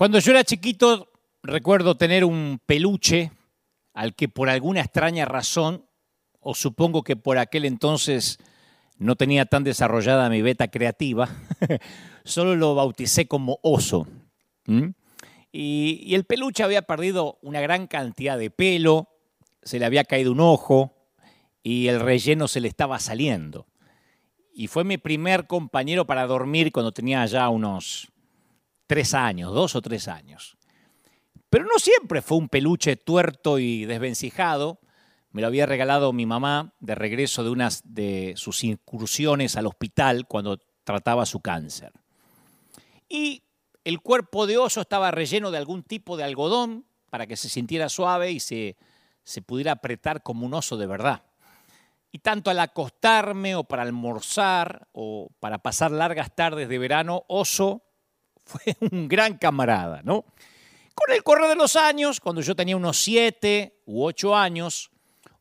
Cuando yo era chiquito, recuerdo tener un peluche al que por alguna extraña razón, o supongo que por aquel entonces no tenía tan desarrollada mi beta creativa, solo lo bauticé como oso. Y, y, el peluche había perdido una gran cantidad de pelo, se le había caído un ojo y el relleno se le estaba saliendo. Y fue mi primer compañero para dormir cuando tenía ya unos tres años, dos o tres años. Pero no siempre fue un peluche tuerto y desvencijado. Me lo había regalado mi mamá de regreso de unas de sus incursiones al hospital cuando trataba su cáncer. Y el cuerpo de oso estaba relleno de algún tipo de algodón para que se sintiera suave y se, se pudiera apretar como un oso de verdad. Y tanto al acostarme o para almorzar o para pasar largas tardes de verano, oso fue un gran camarada, ¿no? Con el correr de los años, cuando yo tenía unos siete u ocho años,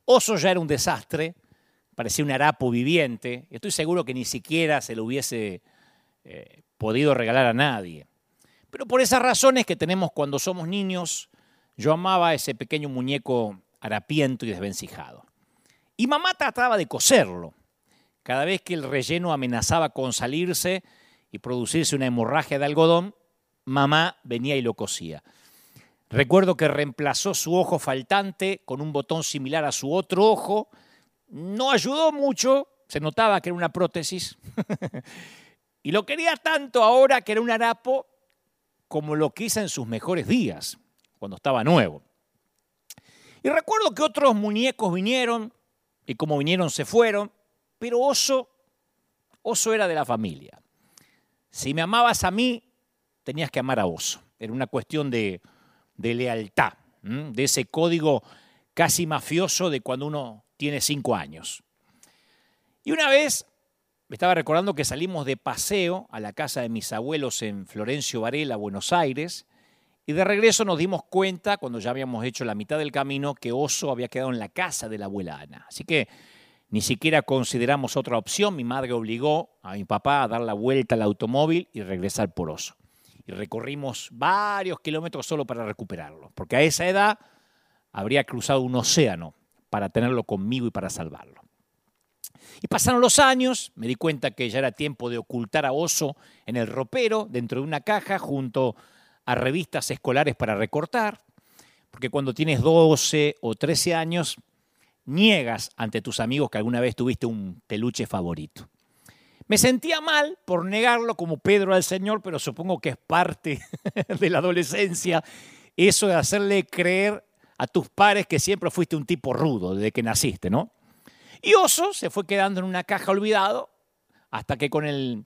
Oso ya era un desastre, parecía un harapo viviente, estoy seguro que ni siquiera se lo hubiese eh, podido regalar a nadie. Pero por esas razones que tenemos cuando somos niños, yo amaba a ese pequeño muñeco harapiento y desvencijado. Y mamá trataba de coserlo. Cada vez que el relleno amenazaba con salirse, y producirse una hemorragia de algodón, mamá venía y lo cosía. Recuerdo que reemplazó su ojo faltante con un botón similar a su otro ojo. No ayudó mucho, se notaba que era una prótesis. y lo quería tanto ahora que era un harapo como lo quise en sus mejores días, cuando estaba nuevo. Y recuerdo que otros muñecos vinieron y como vinieron se fueron, pero Oso, Oso era de la familia. Si me amabas a mí, tenías que amar a vos. Era una cuestión de, lealtad, de ese código casi mafioso de cuando uno tiene cinco años. Y una vez me estaba recordando que salimos de paseo a la casa de mis abuelos en Florencio Varela, Buenos Aires, y de regreso nos dimos cuenta, cuando ya habíamos hecho la mitad del camino, que Oso había quedado en la casa de la abuela Ana. Así que ni siquiera consideramos otra opción. Mi madre obligó a mi papá a dar la vuelta al automóvil y regresar por oso. Y recorrimos varios kilómetros solo para recuperarlo, porque a esa edad habría cruzado un océano para tenerlo conmigo y para salvarlo. Y pasaron los años, me di cuenta que ya era tiempo de ocultar a Oso en el ropero, dentro de una caja, junto a revistas escolares para recortar, porque cuando tienes 12 o 13 años, niegas ante tus amigos que alguna vez tuviste un peluche favorito. Me sentía mal por negarlo como Pedro al Señor, pero supongo que es parte de la adolescencia eso de hacerle creer a tus padres que siempre fuiste un tipo rudo desde que naciste, ¿no? Y Oso se fue quedando en una caja olvidado hasta que con el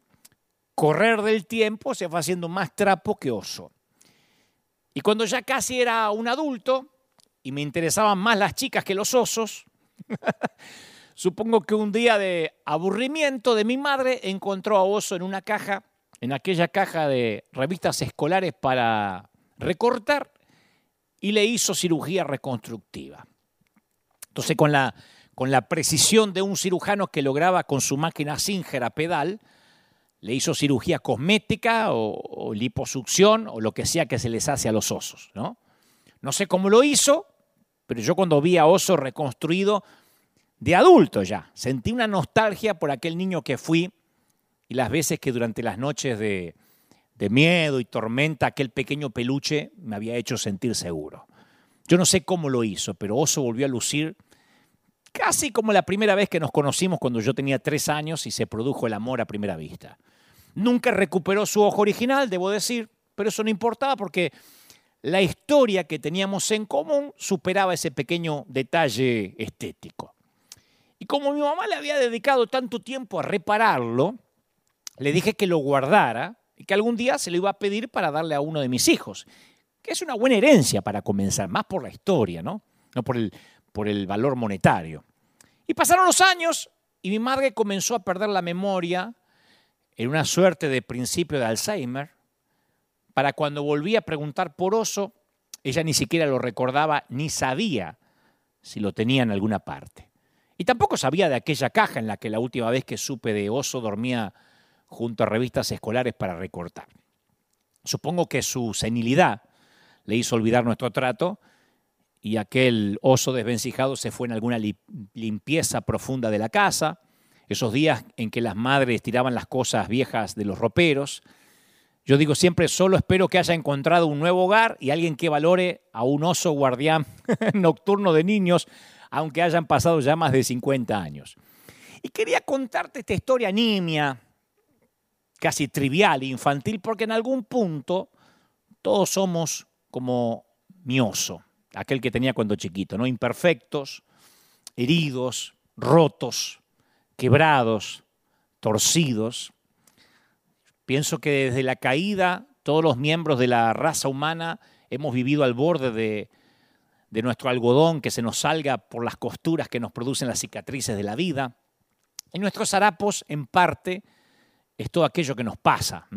correr del tiempo se fue haciendo más trapo que Oso. Y cuando ya casi era un adulto y me interesaban más las chicas que los osos, Supongo que un día de aburrimiento de mi madre encontró a Oso en una caja, en aquella caja de revistas escolares para recortar, y le hizo cirugía reconstructiva. Entonces, con la, con la precisión de un cirujano que lograba con su máquina Singer a pedal, le hizo cirugía cosmética o, o, liposucción o lo que sea que se les hace a los osos. ¿no? no sé cómo lo hizo, pero yo cuando vi a Oso reconstruido de adulto ya, sentí una nostalgia por aquel niño que fui y las veces que durante las noches de, de miedo y tormenta aquel pequeño peluche me había hecho sentir seguro. Yo no sé cómo lo hizo, pero Oso volvió a lucir casi como la primera vez que nos conocimos cuando yo tenía tres años y se produjo el amor a primera vista. Nunca recuperó su ojo original, debo decir, pero eso no importaba porque la historia que teníamos en común superaba ese pequeño detalle estético. Y como mi mamá le había dedicado tanto tiempo a repararlo, le dije que lo guardara y que algún día se lo iba a pedir para darle a uno de mis hijos, que es una buena herencia para comenzar, más por la historia, ¿no? No por el, por el valor monetario. Y pasaron los años y mi madre comenzó a perder la memoria en una suerte de principio de Alzheimer para cuando volví a preguntar por oso, ella ni siquiera lo recordaba ni sabía si lo tenía en alguna parte. Y tampoco sabía de aquella caja en la que la última vez que supe de oso dormía junto a revistas escolares para recortar. Supongo que su senilidad le hizo olvidar nuestro trato y aquel oso desvencijado se fue en alguna limpieza profunda de la casa, esos días en que las madres tiraban las cosas viejas de los roperos. Yo digo siempre, solo espero que haya encontrado un nuevo hogar y alguien que valore a un oso guardián nocturno de niños, aunque hayan pasado ya más de 50 años. Y quería contarte esta historia nimia, casi trivial, infantil, porque en algún punto todos somos como mi oso aquel que tenía cuando chiquito, ¿no? Imperfectos, heridos, rotos, quebrados, torcidos. Pienso que desde la caída todos los miembros de la raza humana hemos vivido al borde de, nuestro algodón que se nos salga por las costuras que nos producen las cicatrices de la vida. En nuestros harapos, en parte, es todo aquello que nos pasa.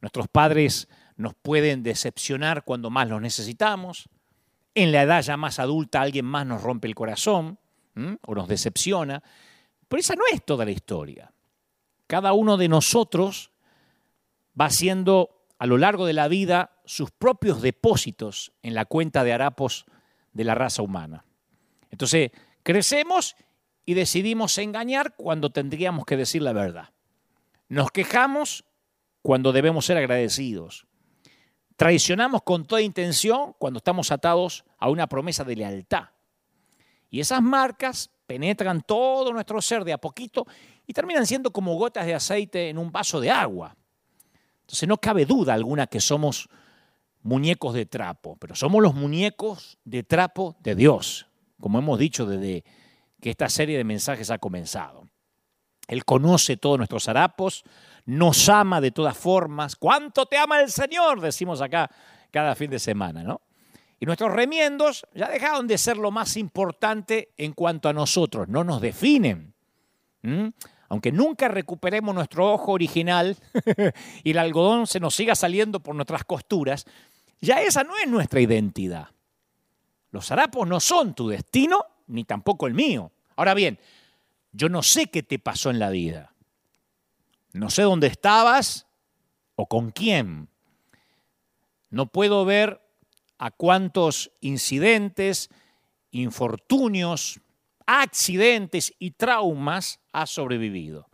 Nuestros padres nos pueden decepcionar cuando más los necesitamos. En la edad ya más adulta alguien más nos rompe el corazón o nos decepciona. Pero esa no es toda la historia. Cada uno de nosotros va haciendo a lo largo de la vida sus propios depósitos en la cuenta de harapos de la raza humana. Entonces, crecemos y decidimos engañar cuando tendríamos que decir la verdad. Nos quejamos cuando debemos ser agradecidos. Traicionamos con toda intención cuando estamos atados a una promesa de lealtad. Y esas marcas penetran todo nuestro ser de a poquito y terminan siendo como gotas de aceite en un vaso de agua. Entonces no cabe duda alguna que somos muñecos de trapo, pero somos los muñecos de trapo de Dios, como hemos dicho desde que esta serie de mensajes ha comenzado. Él conoce todos nuestros harapos, nos ama de todas formas. ¿Cuánto te ama el Señor? Decimos acá cada fin de semana, ¿no? Y nuestros remiendos ya dejaron de ser lo más importante en cuanto a nosotros, no nos definen. Aunque nunca recuperemos nuestro ojo original y el algodón se nos siga saliendo por nuestras costuras, ya esa no es nuestra identidad. Los harapos no son tu destino, ni tampoco el mío. Ahora bien, yo no sé qué te pasó en la vida. No sé dónde estabas o con quién. No puedo ver a cuántos incidentes, infortunios, accidentes y traumas has sobrevivido.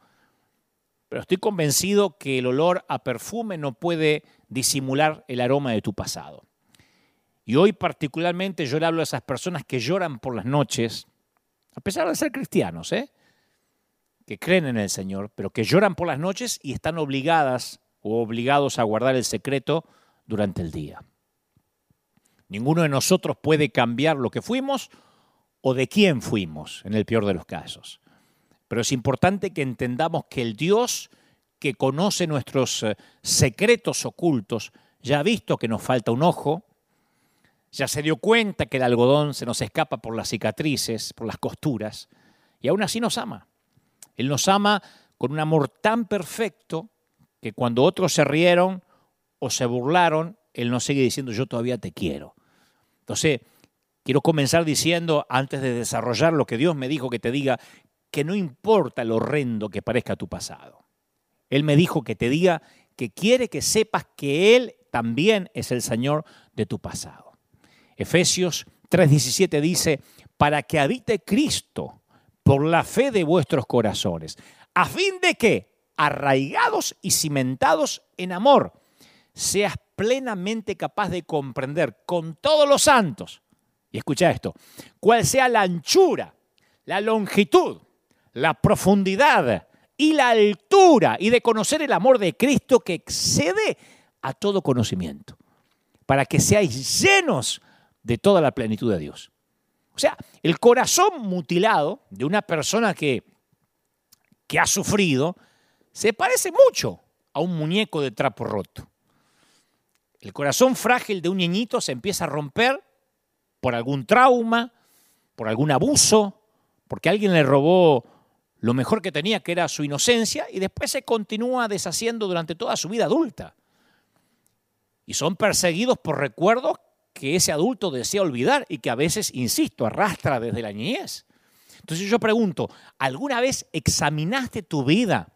Pero estoy convencido que el olor a perfume no puede disimular el aroma de tu pasado. Y hoy particularmente yo le hablo a esas personas que lloran por las noches, a pesar de ser cristianos, ¿eh? que creen en el Señor, pero que lloran por las noches y están obligadas o obligados a guardar el secreto durante el día. Ninguno de nosotros puede cambiar lo que fuimos o de quién fuimos, en el peor de los casos. Pero es importante que entendamos que el Dios que conoce nuestros eh, secretos ocultos, ya ha visto que nos falta un ojo, ya se dio cuenta que el algodón se nos escapa por las cicatrices, por las costuras, y aún así nos ama. Él nos ama con un amor tan perfecto que cuando otros se rieron o se burlaron, Él nos sigue diciendo, yo todavía te quiero. Entonces, quiero comenzar diciendo, antes de desarrollar lo que Dios me dijo que te diga, que no importa lo horrendo que parezca tu pasado. Él me dijo que te diga que quiere que sepas que Él también es el Señor de tu pasado. Efesios 3:17 dice, para que habite Cristo por la fe de vuestros corazones, a fin de que, arraigados y cimentados en amor, seas plenamente capaz de comprender con todos los santos, y escucha esto, cuál sea la anchura, la longitud, la profundidad y la altura, y de conocer el amor de Cristo que excede a todo conocimiento, para que seáis llenos de toda la plenitud de Dios. O sea, el corazón mutilado de una persona que, que ha sufrido se parece mucho a un muñeco de trapo roto. El corazón frágil de un niñito se empieza a romper por algún trauma, por algún abuso, porque alguien le robó lo mejor que tenía, que era su inocencia, y después se continúa deshaciendo durante toda su vida adulta. Y son perseguidos por recuerdos que ese adulto desea olvidar y que a veces, insisto, arrastra desde la niñez. Entonces yo pregunto, ¿alguna vez examinaste tu vida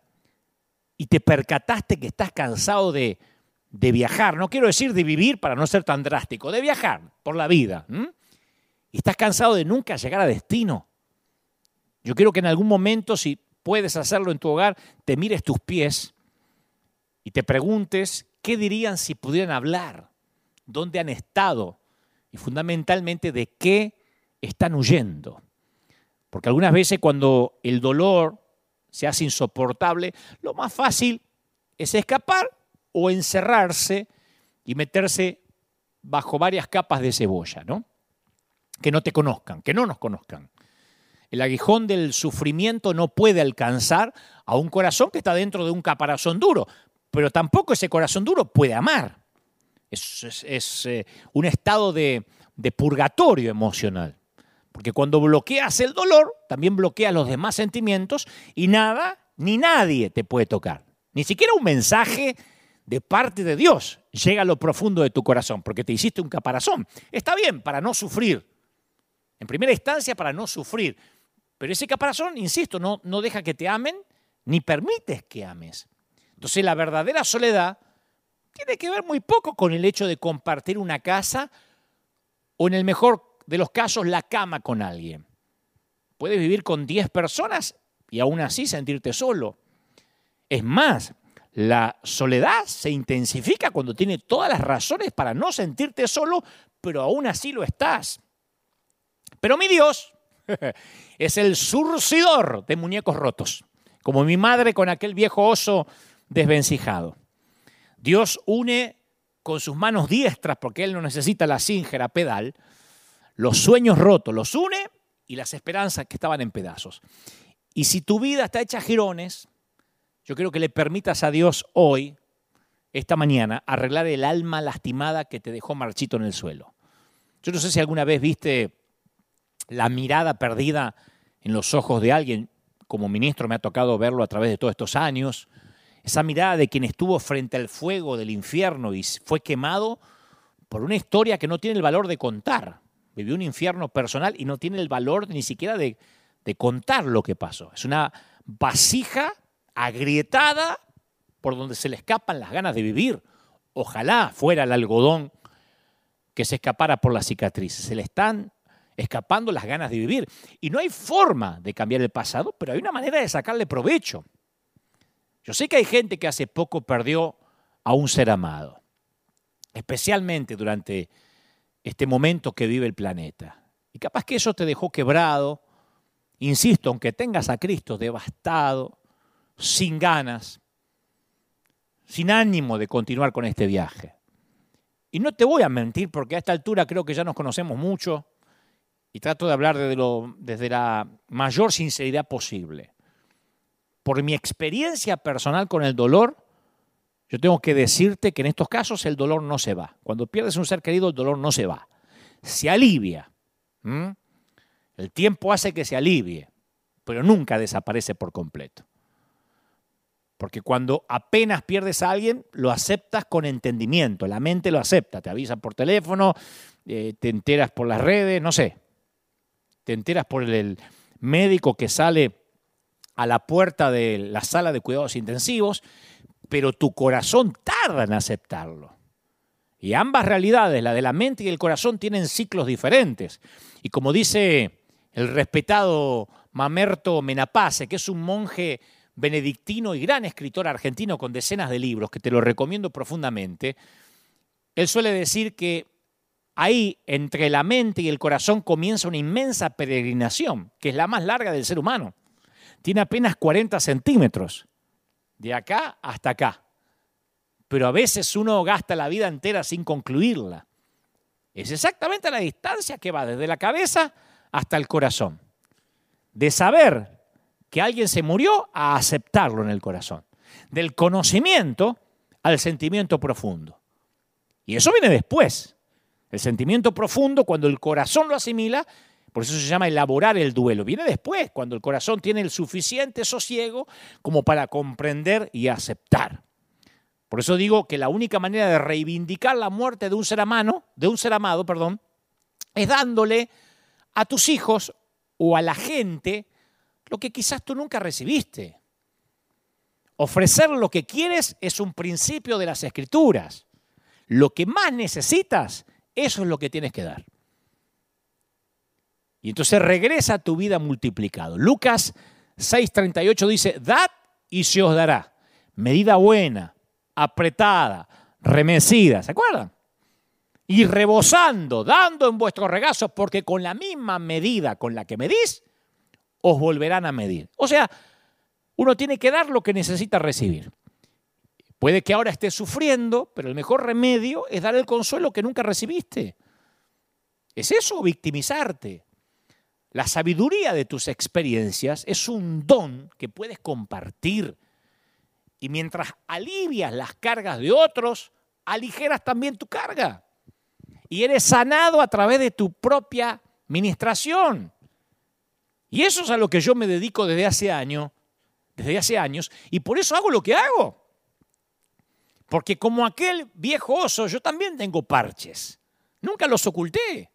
y te percataste que estás cansado de, de viajar, no quiero decir de vivir para no ser tan drástico, de viajar por la vida. Y estás cansado de nunca llegar a destino. Yo quiero que en algún momento, si puedes hacerlo en tu hogar, te mires tus pies y te preguntes qué dirían si pudieran hablar, dónde han estado y fundamentalmente de qué están huyendo. Porque algunas veces cuando el dolor se hace insoportable, lo más fácil es escapar o encerrarse y meterse bajo varias capas de cebolla, ¿no? Que no te conozcan, que no nos conozcan. El aguijón del sufrimiento no puede alcanzar a un corazón que está dentro de un caparazón duro, pero tampoco ese corazón duro puede amar. Es, eh, un estado de, de purgatorio emocional. Porque cuando bloqueas el dolor, también bloqueas los demás sentimientos y nada ni nadie te puede tocar. Ni siquiera un mensaje de parte de Dios llega a lo profundo de tu corazón, porque te hiciste un caparazón. Está bien, para no sufrir. En primera instancia, para no sufrir. Pero ese caparazón, insisto, no, no deja que te amen ni permites que ames. Entonces la verdadera soledad tiene que ver muy poco con el hecho de compartir una casa o en el mejor de los casos la cama con alguien. Puedes vivir con 10 personas y aún así sentirte solo. Es más, la soledad se intensifica cuando tiene todas las razones para no sentirte solo, pero aún así lo estás. Pero mi Dios es el surcidor de muñecos rotos, como mi madre con aquel viejo oso desvencijado. Dios une con sus manos diestras, porque Él no necesita la cíngera pedal, los sueños rotos, los une y las esperanzas que estaban en pedazos. Y si tu vida está hecha jirones, yo quiero que le permitas a Dios hoy, esta mañana, arreglar el alma lastimada que te dejó marchito en el suelo. Yo no sé si alguna vez viste la mirada perdida en los ojos de alguien, como ministro me ha tocado verlo a través de todos estos años, esa mirada de quien estuvo frente al fuego del infierno y fue quemado por una historia que no tiene el valor de contar. Vivió un infierno personal y no tiene el valor ni siquiera de, contar lo que pasó. Es una vasija agrietada por donde se le escapan las ganas de vivir. Ojalá fuera el algodón que se escapara por la cicatriz. Se le están escapando las ganas de vivir. Y no hay forma de cambiar el pasado, pero hay una manera de sacarle provecho. Yo sé que hay gente que hace poco perdió a un ser amado, especialmente durante este momento que vive el planeta. Y capaz que eso te dejó quebrado, insisto, aunque tengas a Cristo devastado, sin ganas, sin ánimo de continuar con este viaje. Y no te voy a mentir porque a esta altura creo que ya nos conocemos mucho y trato de hablar desde, la mayor sinceridad posible por mi experiencia personal con el dolor, yo tengo que decirte que en estos casos el dolor no se va. Cuando pierdes un ser querido, el dolor no se va. Se alivia. El tiempo hace que se alivie, pero nunca desaparece por completo. Porque cuando apenas pierdes a alguien, lo aceptas con entendimiento, la mente lo acepta, te avisa por teléfono, eh, te enteras por las redes, no sé, te enteras por el médico que sale a la puerta de la sala de cuidados intensivos, pero tu corazón tarda en aceptarlo. Y ambas realidades, la de la mente y el corazón, tienen ciclos diferentes. Y como dice el respetado Mamerto Menapace, que es un monje benedictino y gran escritor argentino con decenas de libros, que te lo recomiendo profundamente, él suele decir que ahí entre la mente y el corazón comienza una inmensa peregrinación, que es la más larga del ser humano tiene apenas 40 centímetros, de acá hasta acá. Pero a veces uno gasta la vida entera sin concluirla. Es exactamente la distancia que va desde la cabeza hasta el corazón. De saber que alguien se murió a aceptarlo en el corazón. Del conocimiento al sentimiento profundo. Y eso viene después. El sentimiento profundo, cuando el corazón lo asimila, por eso se llama elaborar el duelo. Viene después, cuando el corazón tiene el suficiente sosiego como para comprender y aceptar. Por eso digo que la única manera de reivindicar la muerte de un ser amado, de un ser amado, perdón, es dándole a tus hijos o a la gente lo que quizás tú nunca recibiste. Ofrecer lo que quieres es un principio de las escrituras. Lo que más necesitas, eso es lo que tienes que dar. Y entonces regresa a tu vida multiplicado. Lucas 6:38 dice, dad y se os dará. Medida buena, apretada, remecida, ¿se acuerdan? Y rebosando, dando en vuestros regazos, porque con la misma medida con la que medís, os volverán a medir. O sea, uno tiene que dar lo que necesita recibir. Puede que ahora estés sufriendo, pero el mejor remedio es dar el consuelo que nunca recibiste. ¿Es eso victimizarte? La sabiduría de tus experiencias es un don que puedes compartir. Y mientras alivias las cargas de otros, aligeras también tu carga. Y eres sanado a través de tu propia ministración. Y eso es a lo que yo me dedico desde hace años, desde hace años, y por eso hago lo que hago. Porque como aquel viejo oso, yo también tengo parches. Nunca los oculté.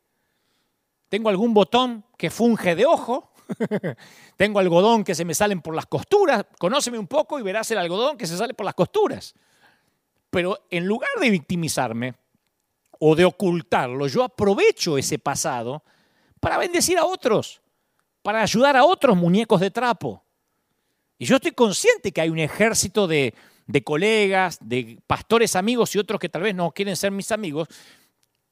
Tengo algún botón que funge de ojo. tengo algodón que se me salen por las costuras. Conóceme un poco y verás el algodón que se sale por las costuras. Pero en lugar de victimizarme o de ocultarlo, yo aprovecho ese pasado para bendecir a otros, para ayudar a otros muñecos de trapo. Y yo estoy consciente que hay un ejército de, de colegas, de pastores amigos y otros que tal vez no quieren ser mis amigos,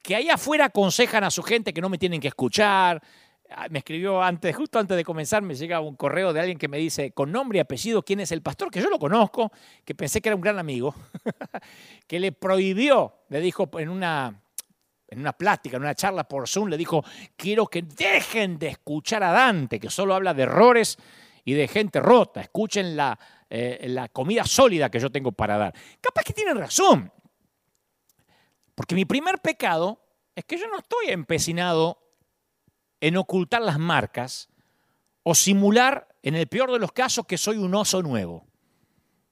que ahí afuera aconsejan a su gente que no me tienen que escuchar. Ah, me escribió antes, justo antes de comenzar, me llega un correo de alguien que me dice con nombre y apellido quién es el pastor, que yo lo conozco, que pensé que era un gran amigo, que le prohibió, le dijo en una, en una plática, en una charla por Zoom, le dijo, quiero que dejen de escuchar a Dante, que solo habla de errores y de gente rota, escuchen la, eh, la comida sólida que yo tengo para dar. Capaz que tienen razón, porque mi primer pecado es que yo no estoy empecinado en ocultar las marcas o simular, en el peor de los casos, que soy un oso nuevo.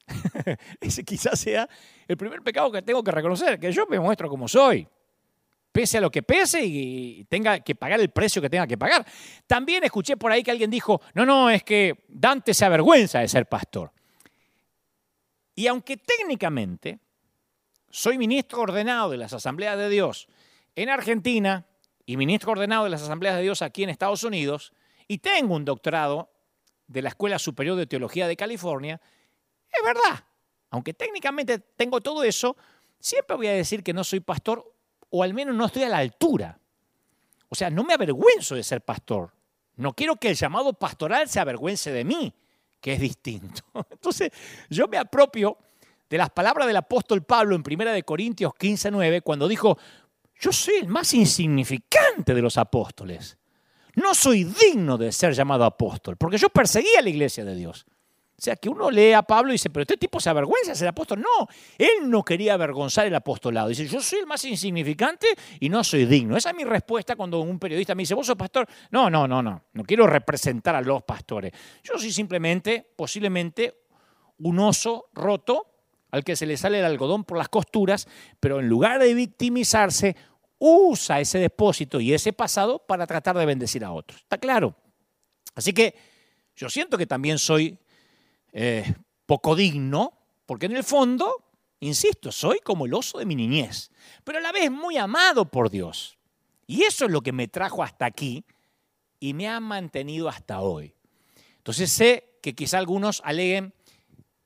Ese quizás sea el primer pecado que tengo que reconocer, que yo me muestro como soy, pese a lo que pese y tenga que pagar el precio que tenga que pagar. También escuché por ahí que alguien dijo, no, no, es que Dante se avergüenza de ser pastor. Y aunque técnicamente soy ministro ordenado de las asambleas de Dios en Argentina y ministro ordenado de las asambleas de Dios aquí en Estados Unidos y tengo un doctorado de la Escuela Superior de Teología de California, es verdad. Aunque técnicamente tengo todo eso, siempre voy a decir que no soy pastor o al menos no estoy a la altura. O sea, no me avergüenzo de ser pastor. No quiero que el llamado pastoral se avergüence de mí, que es distinto. Entonces, yo me apropio de las palabras del apóstol Pablo en 1 Corintios 15, 9, cuando dijo, yo soy el más insignificante de los apóstoles. No soy digno de ser llamado apóstol, porque yo perseguía la iglesia de Dios. O sea, que uno lee a Pablo y dice, pero este tipo se avergüenza de ser apóstol. No, él no quería avergonzar el apostolado. Dice, yo soy el más insignificante y no soy digno. Esa es mi respuesta cuando un periodista me dice, vos sos pastor. No, no, no, no. No quiero representar a los pastores. Yo soy simplemente, posiblemente, un oso roto al que se le sale el algodón por las costuras, pero en lugar de victimizarse, usa ese depósito y ese pasado para tratar de bendecir a otros. ¿Está claro? Así que yo siento que también soy eh, poco digno, porque en el fondo, insisto, soy como el oso de mi niñez, pero a la vez muy amado por Dios. Y eso es lo que me trajo hasta aquí y me ha mantenido hasta hoy. Entonces sé que quizá algunos aleguen,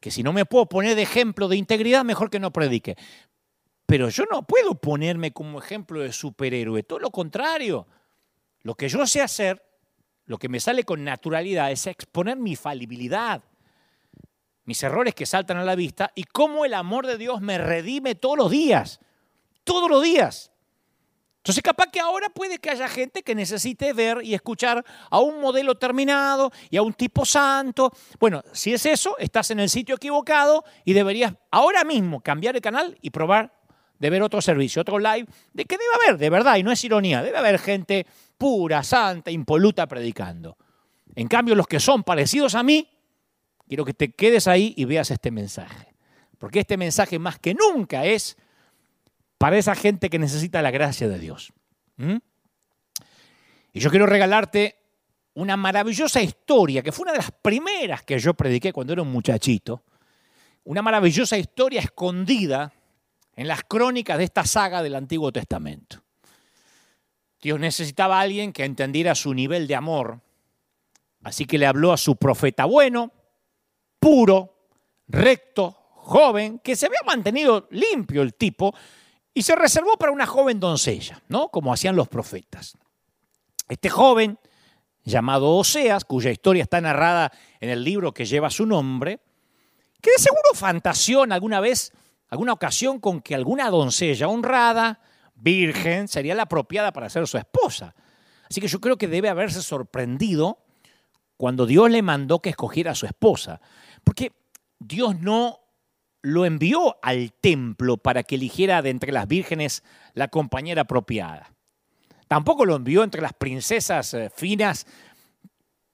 que si no me puedo poner de ejemplo de integridad, mejor que no predique. Pero yo no puedo ponerme como ejemplo de superhéroe, todo lo contrario. Lo que yo sé hacer, lo que me sale con naturalidad, es exponer mi falibilidad, mis errores que saltan a la vista y cómo el amor de Dios me redime todos los días, todos los días. Entonces, capaz que ahora puede que haya gente que necesite ver y escuchar a un modelo terminado y a un tipo santo. Bueno, si es eso, estás en el sitio equivocado y deberías ahora mismo cambiar el canal y probar de ver otro servicio, otro live, de que debe haber, de verdad, y no es ironía, debe haber gente pura, santa, impoluta predicando. En cambio, los que son parecidos a mí, quiero que te quedes ahí y veas este mensaje. Porque este mensaje más que nunca es para esa gente que necesita la gracia de Dios. ¿Mm? Y yo quiero regalarte una maravillosa historia, que fue una de las primeras que yo prediqué cuando era un muchachito, una maravillosa historia escondida en las crónicas de esta saga del Antiguo Testamento. Dios necesitaba a alguien que entendiera su nivel de amor, así que le habló a su profeta bueno, puro, recto, joven, que se había mantenido limpio el tipo y se reservó para una joven doncella, ¿no? Como hacían los profetas. Este joven, llamado Oseas, cuya historia está narrada en el libro que lleva su nombre, que de seguro fantaseó alguna vez, alguna ocasión con que alguna doncella honrada, virgen, sería la apropiada para ser su esposa. Así que yo creo que debe haberse sorprendido cuando Dios le mandó que escogiera a su esposa. Porque Dios no lo envió al templo para que eligiera de entre las vírgenes la compañera apropiada. Tampoco lo envió entre las princesas eh, finas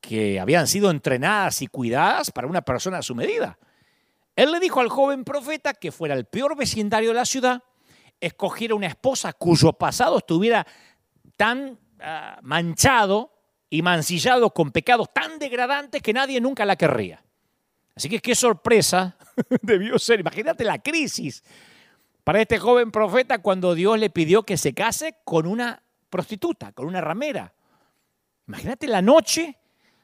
que habían sido entrenadas y cuidadas para una persona a su medida. Él le dijo al joven profeta que fuera el peor vecindario de la ciudad, escogiera una esposa cuyo pasado estuviera tan ah, manchado y mancillado con pecados tan degradantes que nadie nunca la querría. Así que qué sorpresa debió ser. Imagínate la crisis para este joven profeta cuando Dios le pidió que se case con una prostituta, con una ramera. Imagínate la noche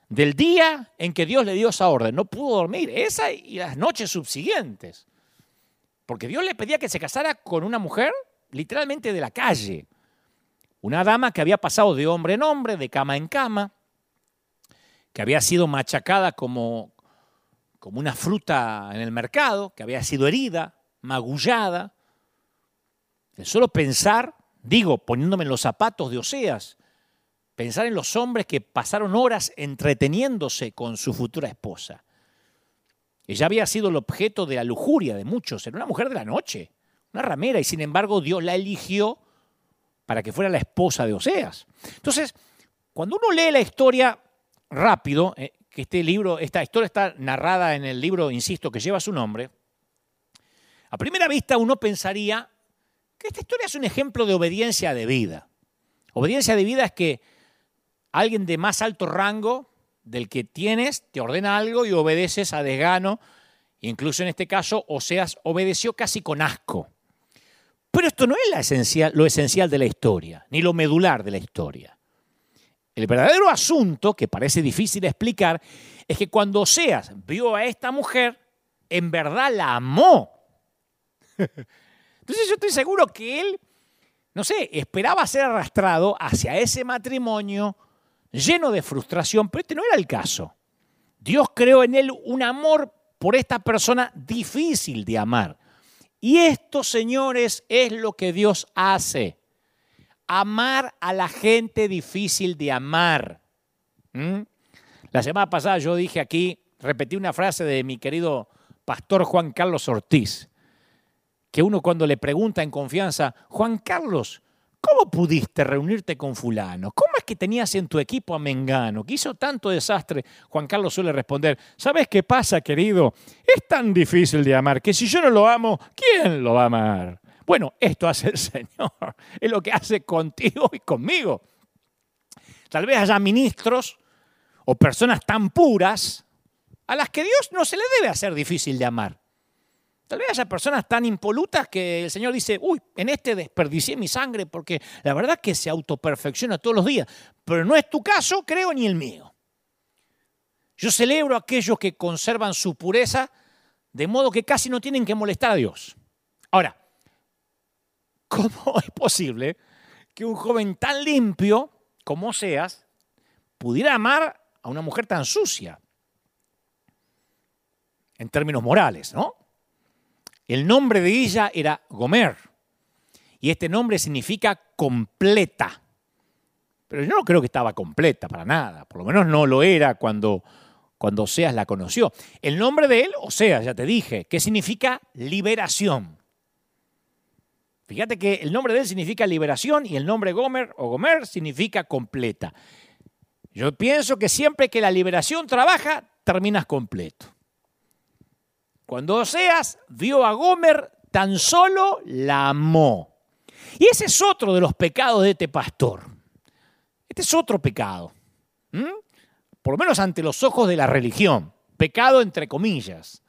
del día en que Dios le dio esa orden. No pudo dormir, esa y las noches subsiguientes. Porque Dios le pedía que se casara con una mujer literalmente de la calle. Una dama que había pasado de hombre en hombre, de cama en cama, que había sido machacada como, como una fruta en el mercado, que había sido herida, magullada. El solo pensar, digo, poniéndome en los zapatos de Oseas, pensar en los hombres que pasaron horas entreteniéndose con su futura esposa. Ella había sido el objeto de la lujuria de muchos, era una mujer de la noche, una ramera, y sin embargo Dios la eligió para que fuera la esposa de Oseas. Entonces, cuando uno lee la historia rápido, eh, que este libro, esta historia está narrada en el libro, insisto, que lleva su nombre, a primera vista uno pensaría que esta historia es un ejemplo de obediencia de vida. Obediencia de vida es que alguien de más alto rango del que tienes te ordena algo y obedeces a desgano. Incluso en este caso, Oseas obedeció casi con asco. Pero esto no es lo esencial de la historia, ni lo medular de la historia. El verdadero asunto, que parece difícil explicar, es que cuando Oseas vio a esta mujer, en verdad la amó. Entonces yo estoy seguro que él, no sé, esperaba ser arrastrado hacia ese matrimonio lleno de frustración, pero este no era el caso. Dios creó en él un amor por esta persona difícil de amar. Y esto, señores, es lo que Dios hace. Amar a la gente difícil de amar. ¿Mm? La semana pasada yo dije aquí, repetí una frase de mi querido pastor Juan Carlos Ortiz, que uno cuando le pregunta en confianza, Juan Carlos, ¿Cómo pudiste reunirte con fulano? ¿Cómo es que tenías en tu equipo a Mengano, que hizo tanto desastre? Juan Carlos suele responder, ¿sabes qué pasa, querido? Es tan difícil de amar que si yo no lo amo, ¿quién lo va a amar? Bueno, esto hace el Señor, es lo que hace contigo y conmigo. Tal vez haya ministros o personas tan puras a las que Dios no se le debe hacer difícil de amar. Tal vez haya personas tan impolutas que el Señor dice, uy, en este desperdicié mi sangre porque la verdad es que se autoperfecciona todos los días. Pero no es tu caso, creo, ni el mío. Yo celebro a aquellos que conservan su pureza de modo que casi no tienen que molestar a Dios. Ahora, ¿cómo es posible que un joven tan limpio como seas pudiera amar a una mujer tan sucia? En términos morales, ¿no? El nombre de ella era Gomer. Y este nombre significa completa. Pero yo no creo que estaba completa para nada. Por lo menos no lo era cuando, cuando Oseas la conoció. El nombre de él, Oseas, ya te dije, que significa liberación. Fíjate que el nombre de él significa liberación y el nombre Gomer o Gomer significa completa. Yo pienso que siempre que la liberación trabaja, terminas completo. Cuando Oseas vio a Gomer, tan solo la amó. Y ese es otro de los pecados de este pastor. Este es otro pecado. Por lo menos ante los ojos de la religión. Pecado entre comillas.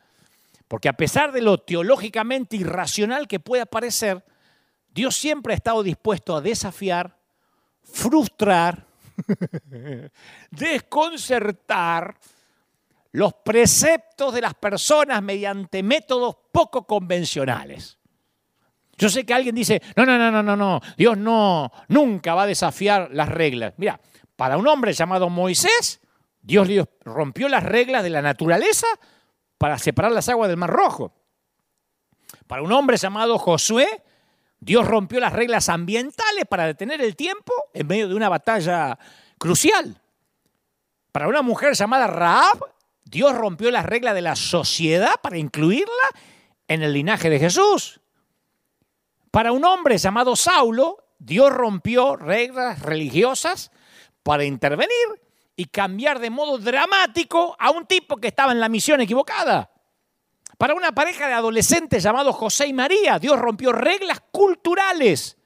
Porque a pesar de lo teológicamente irracional que pueda parecer, Dios siempre ha estado dispuesto a desafiar, frustrar, desconcertar los preceptos de las personas mediante métodos poco convencionales. Yo sé que alguien dice, no, no, no, no, no, no, Dios no, nunca va a desafiar las reglas. Mira, para un hombre llamado Moisés, Dios rompió las reglas de la naturaleza para separar las aguas del Mar Rojo. Para un hombre llamado Josué, Dios rompió las reglas ambientales para detener el tiempo en medio de una batalla crucial. Para una mujer llamada Raab, Dios rompió las reglas de la sociedad para incluirla en el linaje de Jesús. Para un hombre llamado Saulo, Dios rompió reglas religiosas para intervenir y cambiar de modo dramático a un tipo que estaba en la misión equivocada. Para una pareja de adolescentes llamados José y María, Dios rompió reglas culturales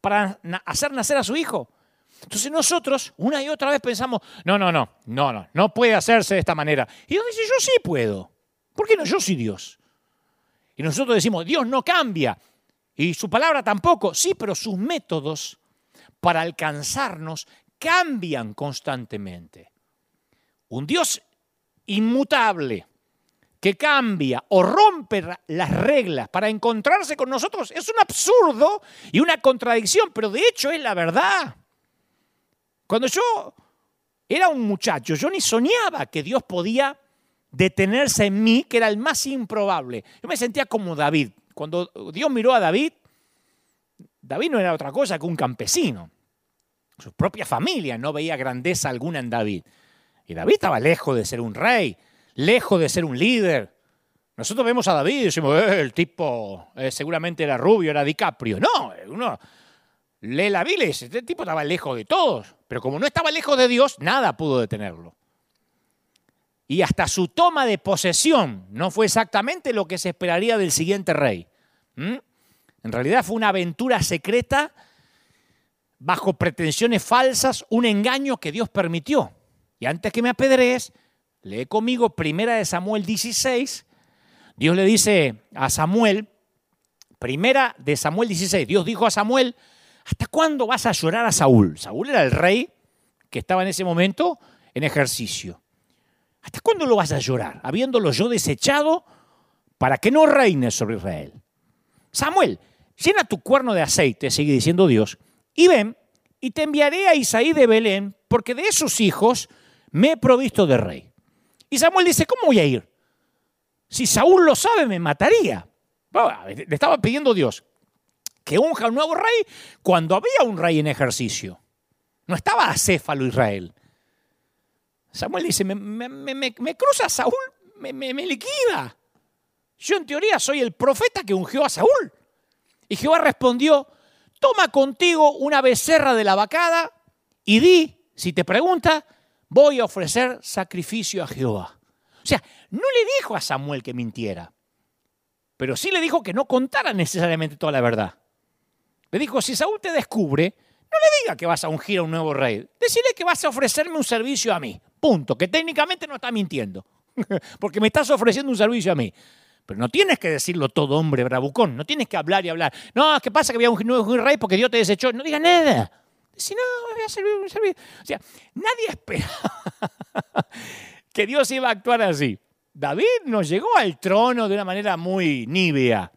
para hacer nacer a su hijo. Entonces nosotros una y otra vez pensamos, no, no, no, no, no, no puede hacerse de esta manera. Y Dios dice, yo sí puedo. ¿Por qué no? Yo soy Dios. Y nosotros decimos, Dios no cambia. Y su palabra tampoco. Sí, pero sus métodos para alcanzarnos cambian constantemente. Un Dios inmutable que cambia o rompe las reglas para encontrarse con nosotros es un absurdo y una contradicción, pero de hecho es la verdad. Cuando yo era un muchacho, yo ni soñaba que Dios podía detenerse en mí, que era el más improbable. Yo me sentía como David. Cuando Dios miró a David, David no era otra cosa que un campesino. Su propia familia no veía grandeza alguna en David. Y David estaba lejos de ser un rey lejos de ser un líder. Nosotros vemos a David y decimos, eh, el tipo eh, seguramente era rubio, era DiCaprio. No, uno lee la Biblia y dice, este tipo estaba lejos de todos. Pero como no estaba lejos de Dios, nada pudo detenerlo. Y hasta su toma de posesión no fue exactamente lo que se esperaría del siguiente rey. En realidad fue una aventura secreta, bajo pretensiones falsas, un engaño que Dios permitió. Y antes que me apedrees, Lee conmigo Primera de Samuel 16. Dios le dice a Samuel, Primera de Samuel 16, Dios dijo a Samuel, ¿hasta cuándo vas a llorar a Saúl? Saúl era el rey que estaba en ese momento en ejercicio. ¿Hasta cuándo lo vas a llorar? Habiéndolo yo desechado para que no reine sobre Israel. Samuel, llena tu cuerno de aceite, sigue diciendo Dios, y ven, y te enviaré a Isaí de Belén, porque de esos hijos me he provisto de rey. Y Samuel dice, ¿cómo voy a ir? Si Saúl lo sabe, me mataría. Le estaba pidiendo Dios que unja un nuevo rey cuando había un rey en ejercicio. No estaba acéfalo Israel. Samuel dice, me, cruza Saúl, me liquida. Yo en teoría soy el profeta que ungió a Saúl. Y Jehová respondió, toma contigo una becerra de la vacada y di, si te pregunta, voy a ofrecer sacrificio a Jehová. O sea, no le dijo a Samuel que mintiera, pero sí le dijo que no contara necesariamente toda la verdad. Le dijo, si Saúl te descubre, no le diga que vas a ungir a un nuevo rey. Decirle que vas a ofrecerme un servicio a mí. Punto. Que técnicamente no está mintiendo. Porque me estás ofreciendo un servicio a mí. Pero no tienes que decirlo todo, hombre bravucón. No tienes que hablar y hablar. No, ¿qué pasa que había un nuevo rey porque Dios te desechó? No diga nada. Si no, voy a servir, un servicio. O sea, nadie esperaba que Dios iba a actuar así. David nos llegó al trono de una manera muy nívea.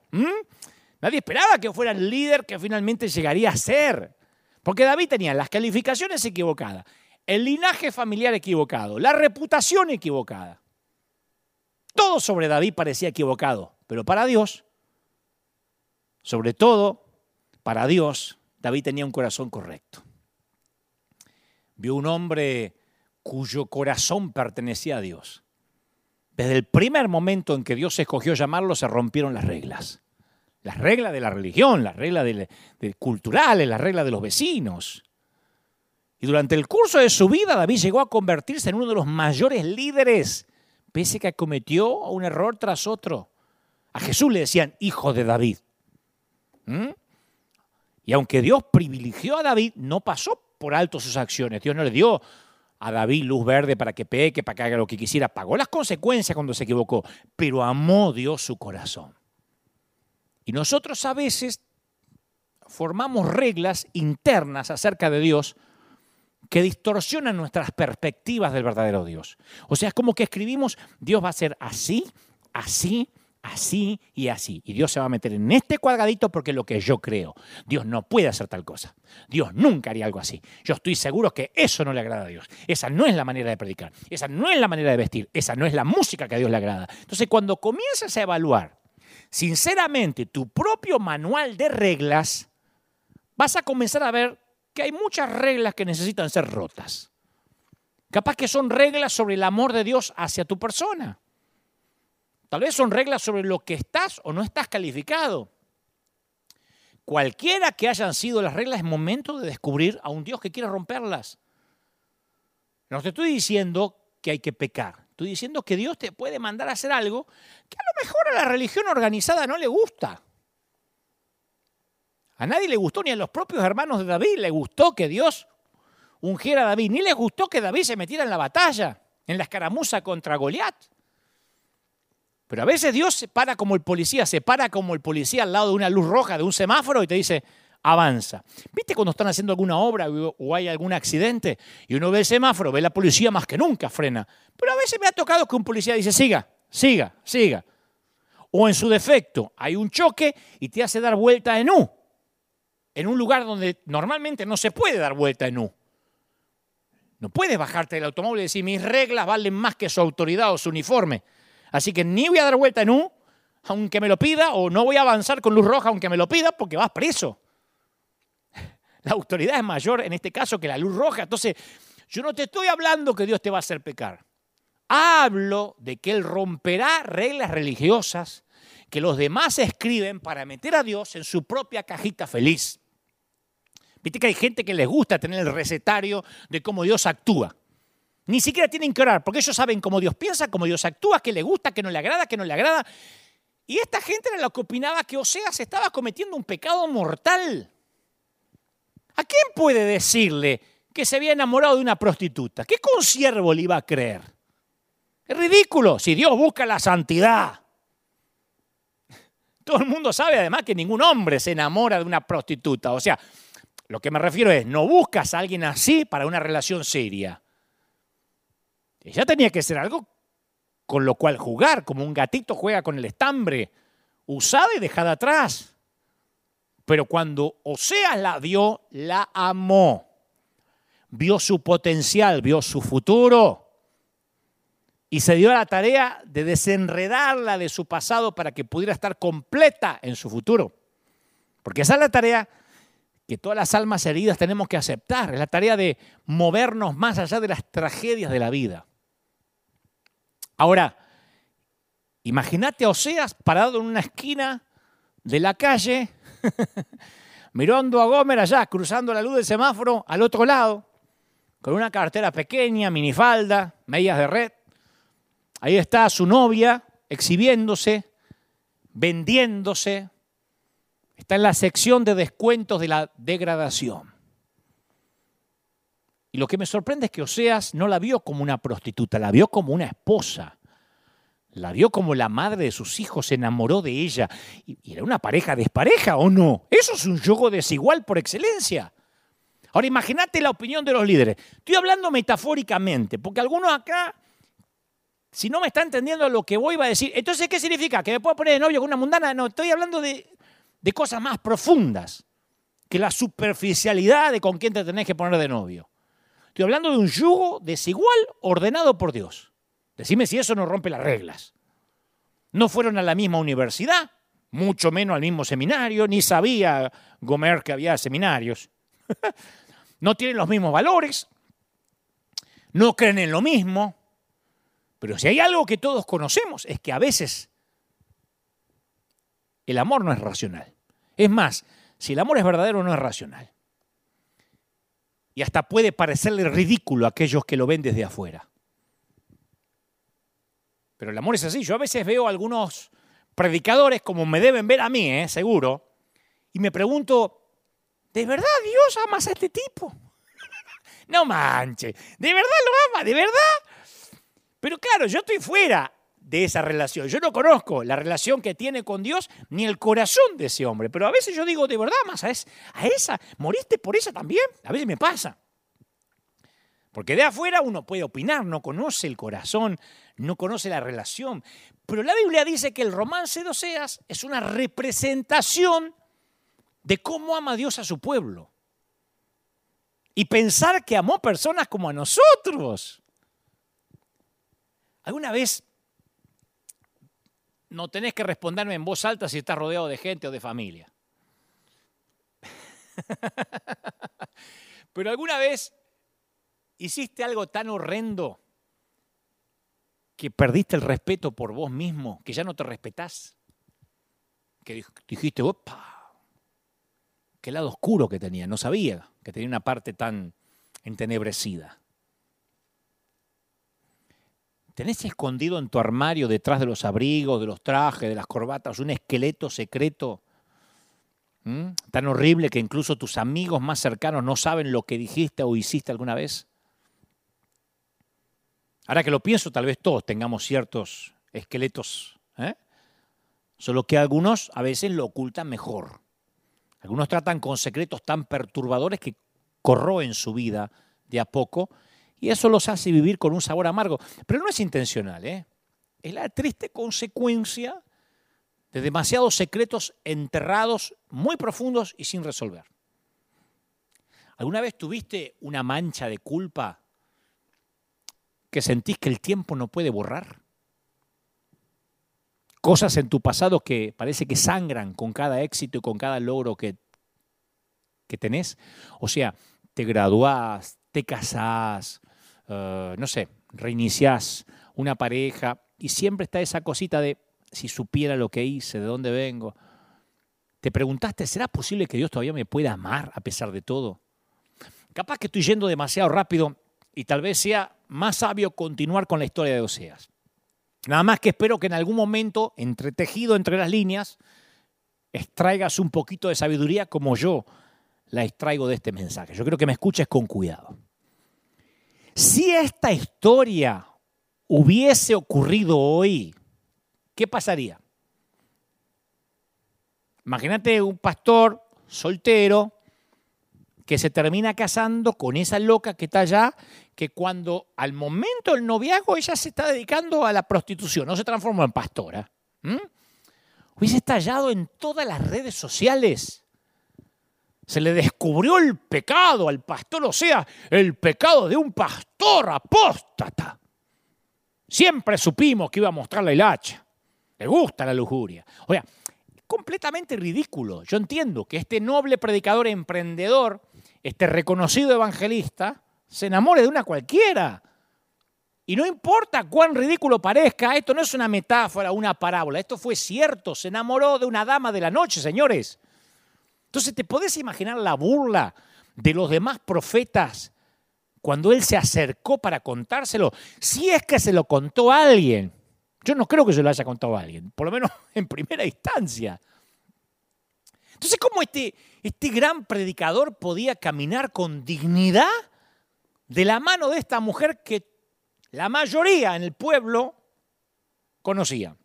Nadie esperaba que fuera el líder que finalmente llegaría a ser. Porque David tenía las calificaciones equivocadas, el linaje familiar equivocado, la reputación equivocada. Todo sobre David parecía equivocado, pero para Dios, sobre todo para Dios, David tenía un corazón correcto. Vio un hombre cuyo corazón pertenecía a Dios. Desde el primer momento en que Dios escogió llamarlo, se rompieron las reglas. Las reglas de la religión, las reglas culturales, las reglas de los vecinos. Y durante el curso de su vida, David llegó a convertirse en uno de los mayores líderes, pese a que cometió un error tras otro. A Jesús le decían hijo de David. ¿Mm? Y aunque Dios privilegió a David, no pasó por alto sus acciones. Dios no le dio a David luz verde para que peque, para que haga lo que quisiera. Pagó las consecuencias cuando se equivocó, pero amó Dios su corazón. Y nosotros a veces formamos reglas internas acerca de Dios que distorsionan nuestras perspectivas del verdadero Dios. O sea, es como que escribimos, Dios va a ser así, así, así y así. Y Dios se va a meter en este cuadradito porque lo que yo creo. Dios no puede hacer tal cosa. Dios nunca haría algo así. Yo estoy seguro que eso no le agrada a Dios. Esa no es la manera de predicar. Esa no es la manera de vestir. Esa no es la música que a Dios le agrada. Entonces, cuando comienzas a evaluar sinceramente tu propio manual de reglas, vas a comenzar a ver que hay muchas reglas que necesitan ser rotas. Capaz que son reglas sobre el amor de Dios hacia tu persona. Tal vez son reglas sobre lo que estás o no estás calificado. Cualquiera que hayan sido las reglas, es momento de descubrir a un Dios que quiere romperlas. No te estoy diciendo que hay que pecar. Estoy diciendo que Dios te puede mandar a hacer algo que a lo mejor a la religión organizada no le gusta. A nadie le gustó, ni a los propios hermanos de David le gustó que Dios ungiera a David, ni les gustó que David se metiera en la batalla, en la escaramuza contra Goliat. Pero a veces Dios se para como el policía, se para como el policía al lado de una luz roja, de un semáforo y te dice, avanza. ¿Viste cuando están haciendo alguna obra o hay algún accidente y uno ve el semáforo, ve la policía más que nunca frena? Pero a veces me ha tocado que un policía dice, siga, siga, siga. O en su defecto, hay un choque y te hace dar vuelta en U, en un lugar donde normalmente no se puede dar vuelta en U. No puedes bajarte del automóvil y decir, mis reglas valen más que su autoridad o su uniforme. Así que ni voy a dar vuelta en U, aunque me lo pida, o no voy a avanzar con luz roja, aunque me lo pida, porque vas preso. La autoridad es mayor en este caso que la luz roja. Entonces, yo no te estoy hablando que Dios te va a hacer pecar. Hablo de que Él romperá reglas religiosas que los demás escriben para meter a Dios en su propia cajita feliz. Viste que hay gente que les gusta tener el recetario de cómo Dios actúa. Ni siquiera tienen que orar, porque ellos saben cómo Dios piensa, cómo Dios actúa, qué le gusta, qué no le agrada, qué no le agrada. Y esta gente era la que opinaba que Oseas estaba cometiendo un pecado mortal. ¿A quién puede decirle que se había enamorado de una prostituta? ¿Qué consiervo le iba a creer? Es ridículo si Dios busca la santidad. Todo el mundo sabe además que ningún hombre se enamora de una prostituta. O sea, lo que me refiero es, no buscas a alguien así para una relación seria. Ella tenía que ser algo con lo cual jugar, como un gatito juega con el estambre, usada y dejada atrás. Pero cuando Oseas la vio, la amó. Vio su potencial, vio su futuro. Y se dio a la tarea de desenredarla de su pasado para que pudiera estar completa en su futuro. Porque esa es la tarea que todas las almas heridas tenemos que aceptar. Es la tarea de movernos más allá de las tragedias de la vida. Ahora, imagínate a Oseas parado en una esquina de la calle, mirando a Gomer allá, cruzando la luz del semáforo al otro lado, con una cartera pequeña, minifalda, medias de red. Ahí está su novia exhibiéndose, vendiéndose. Está en la sección de descuentos de la degradación. Y lo que me sorprende es que Oseas no la vio como una prostituta, la vio como una esposa. La vio como la madre de sus hijos, se enamoró de ella. ¿Y era una pareja despareja o no? Eso es un yugo desigual por excelencia. Ahora imagínate la opinión de los líderes. Estoy hablando metafóricamente, porque algunos acá, si no me está entendiendo lo que voy, a decir, entonces, ¿qué significa? ¿Que me puedo poner de novio con una mundana? No, estoy hablando de cosas más profundas que la superficialidad de con quién te tenés que poner de novio. Estoy hablando de un yugo desigual ordenado por Dios. Decime si eso no rompe las reglas. No fueron a la misma universidad, mucho menos al mismo seminario, ni sabía Gomer que había seminarios. no tienen los mismos valores, no creen en lo mismo. Pero si hay algo que todos conocemos es que a veces el amor no es racional. Es más, si el amor es verdadero no es racional y hasta puede parecerle ridículo a aquellos que lo ven desde afuera. Pero el amor es así. Yo a veces veo a algunos predicadores como me deben ver a mí, ¿eh? seguro, y me pregunto, ¿de verdad Dios ama a este tipo? No manche, ¿de verdad lo ama? ¿De verdad? Pero claro, yo estoy fuera de esa relación. Yo no conozco la relación que tiene con Dios ni el corazón de ese hombre. Pero a veces yo digo, ¿de verdad más a, a esa? ¿Moriste por esa también? A veces me pasa. Porque de afuera uno puede opinar, no conoce el corazón, no conoce la relación. Pero la Biblia dice que el romance de Oseas es una representación de cómo ama Dios a su pueblo. Y pensar que amó personas como a nosotros. ¿Alguna vez no tenés que responderme en voz alta si estás rodeado de gente o de familia? Pero alguna vez hiciste algo tan horrendo que perdiste el respeto por vos mismo, que ya no te respetás, que dijiste, opa, qué lado oscuro que tenía, no sabía que tenía una parte tan entenebrecida. ¿Tenés escondido en tu armario, detrás de los abrigos, de los trajes, de las corbatas, un esqueleto secreto tan horrible que incluso tus amigos más cercanos no saben lo que dijiste o hiciste alguna vez? Ahora que lo pienso, tal vez todos tengamos ciertos esqueletos, ¿eh? solo que algunos a veces lo ocultan mejor. Algunos tratan con secretos tan perturbadores que corroen su vida de a poco y eso los hace vivir con un sabor amargo. Pero no es intencional, ¿eh? es la triste consecuencia de demasiados secretos enterrados, muy profundos y sin resolver. ¿Alguna vez tuviste una mancha de culpa que sentís que el tiempo no puede borrar? Cosas en tu pasado que parece que sangran con cada éxito y con cada logro que, que tenés. O sea, te graduás, te casás, eh, no sé, reiniciás una pareja y siempre está esa cosita de si supiera lo que hice, de dónde vengo. Te preguntaste, ¿será posible que Dios todavía me pueda amar a pesar de todo? Capaz que estoy yendo demasiado rápido y tal vez sea más sabio continuar con la historia de Oseas. Nada más que espero que en algún momento, entretejido entre las líneas, extraigas un poquito de sabiduría como yo la extraigo de este mensaje. Yo creo que me escuches con cuidado. Si esta historia hubiese ocurrido hoy, ¿qué pasaría? Imagínate un pastor soltero que se termina casando con esa loca que está allá, que cuando al momento del noviazgo ella se está dedicando a la prostitución, no se transformó en pastora. Hubiese estallado en todas las redes sociales. Se le descubrió el pecado al pastor, o sea, el pecado de un pastor apóstata. Siempre supimos que iba a mostrarle el hacha. Le gusta la lujuria. O sea, completamente ridículo. Yo entiendo que este noble predicador emprendedor este reconocido evangelista se enamore de una cualquiera. Y no importa cuán ridículo parezca, esto no es una metáfora, una parábola, esto fue cierto, se enamoró de una dama de la noche, señores. Entonces, ¿te podés imaginar la burla de los demás profetas cuando él se acercó para contárselo? Si es que se lo contó a alguien. Yo no creo que se lo haya contado a alguien, por lo menos en primera instancia. Entonces, ¿cómo este, este gran predicador podía caminar con dignidad de la mano de esta mujer que la mayoría en el pueblo conocía?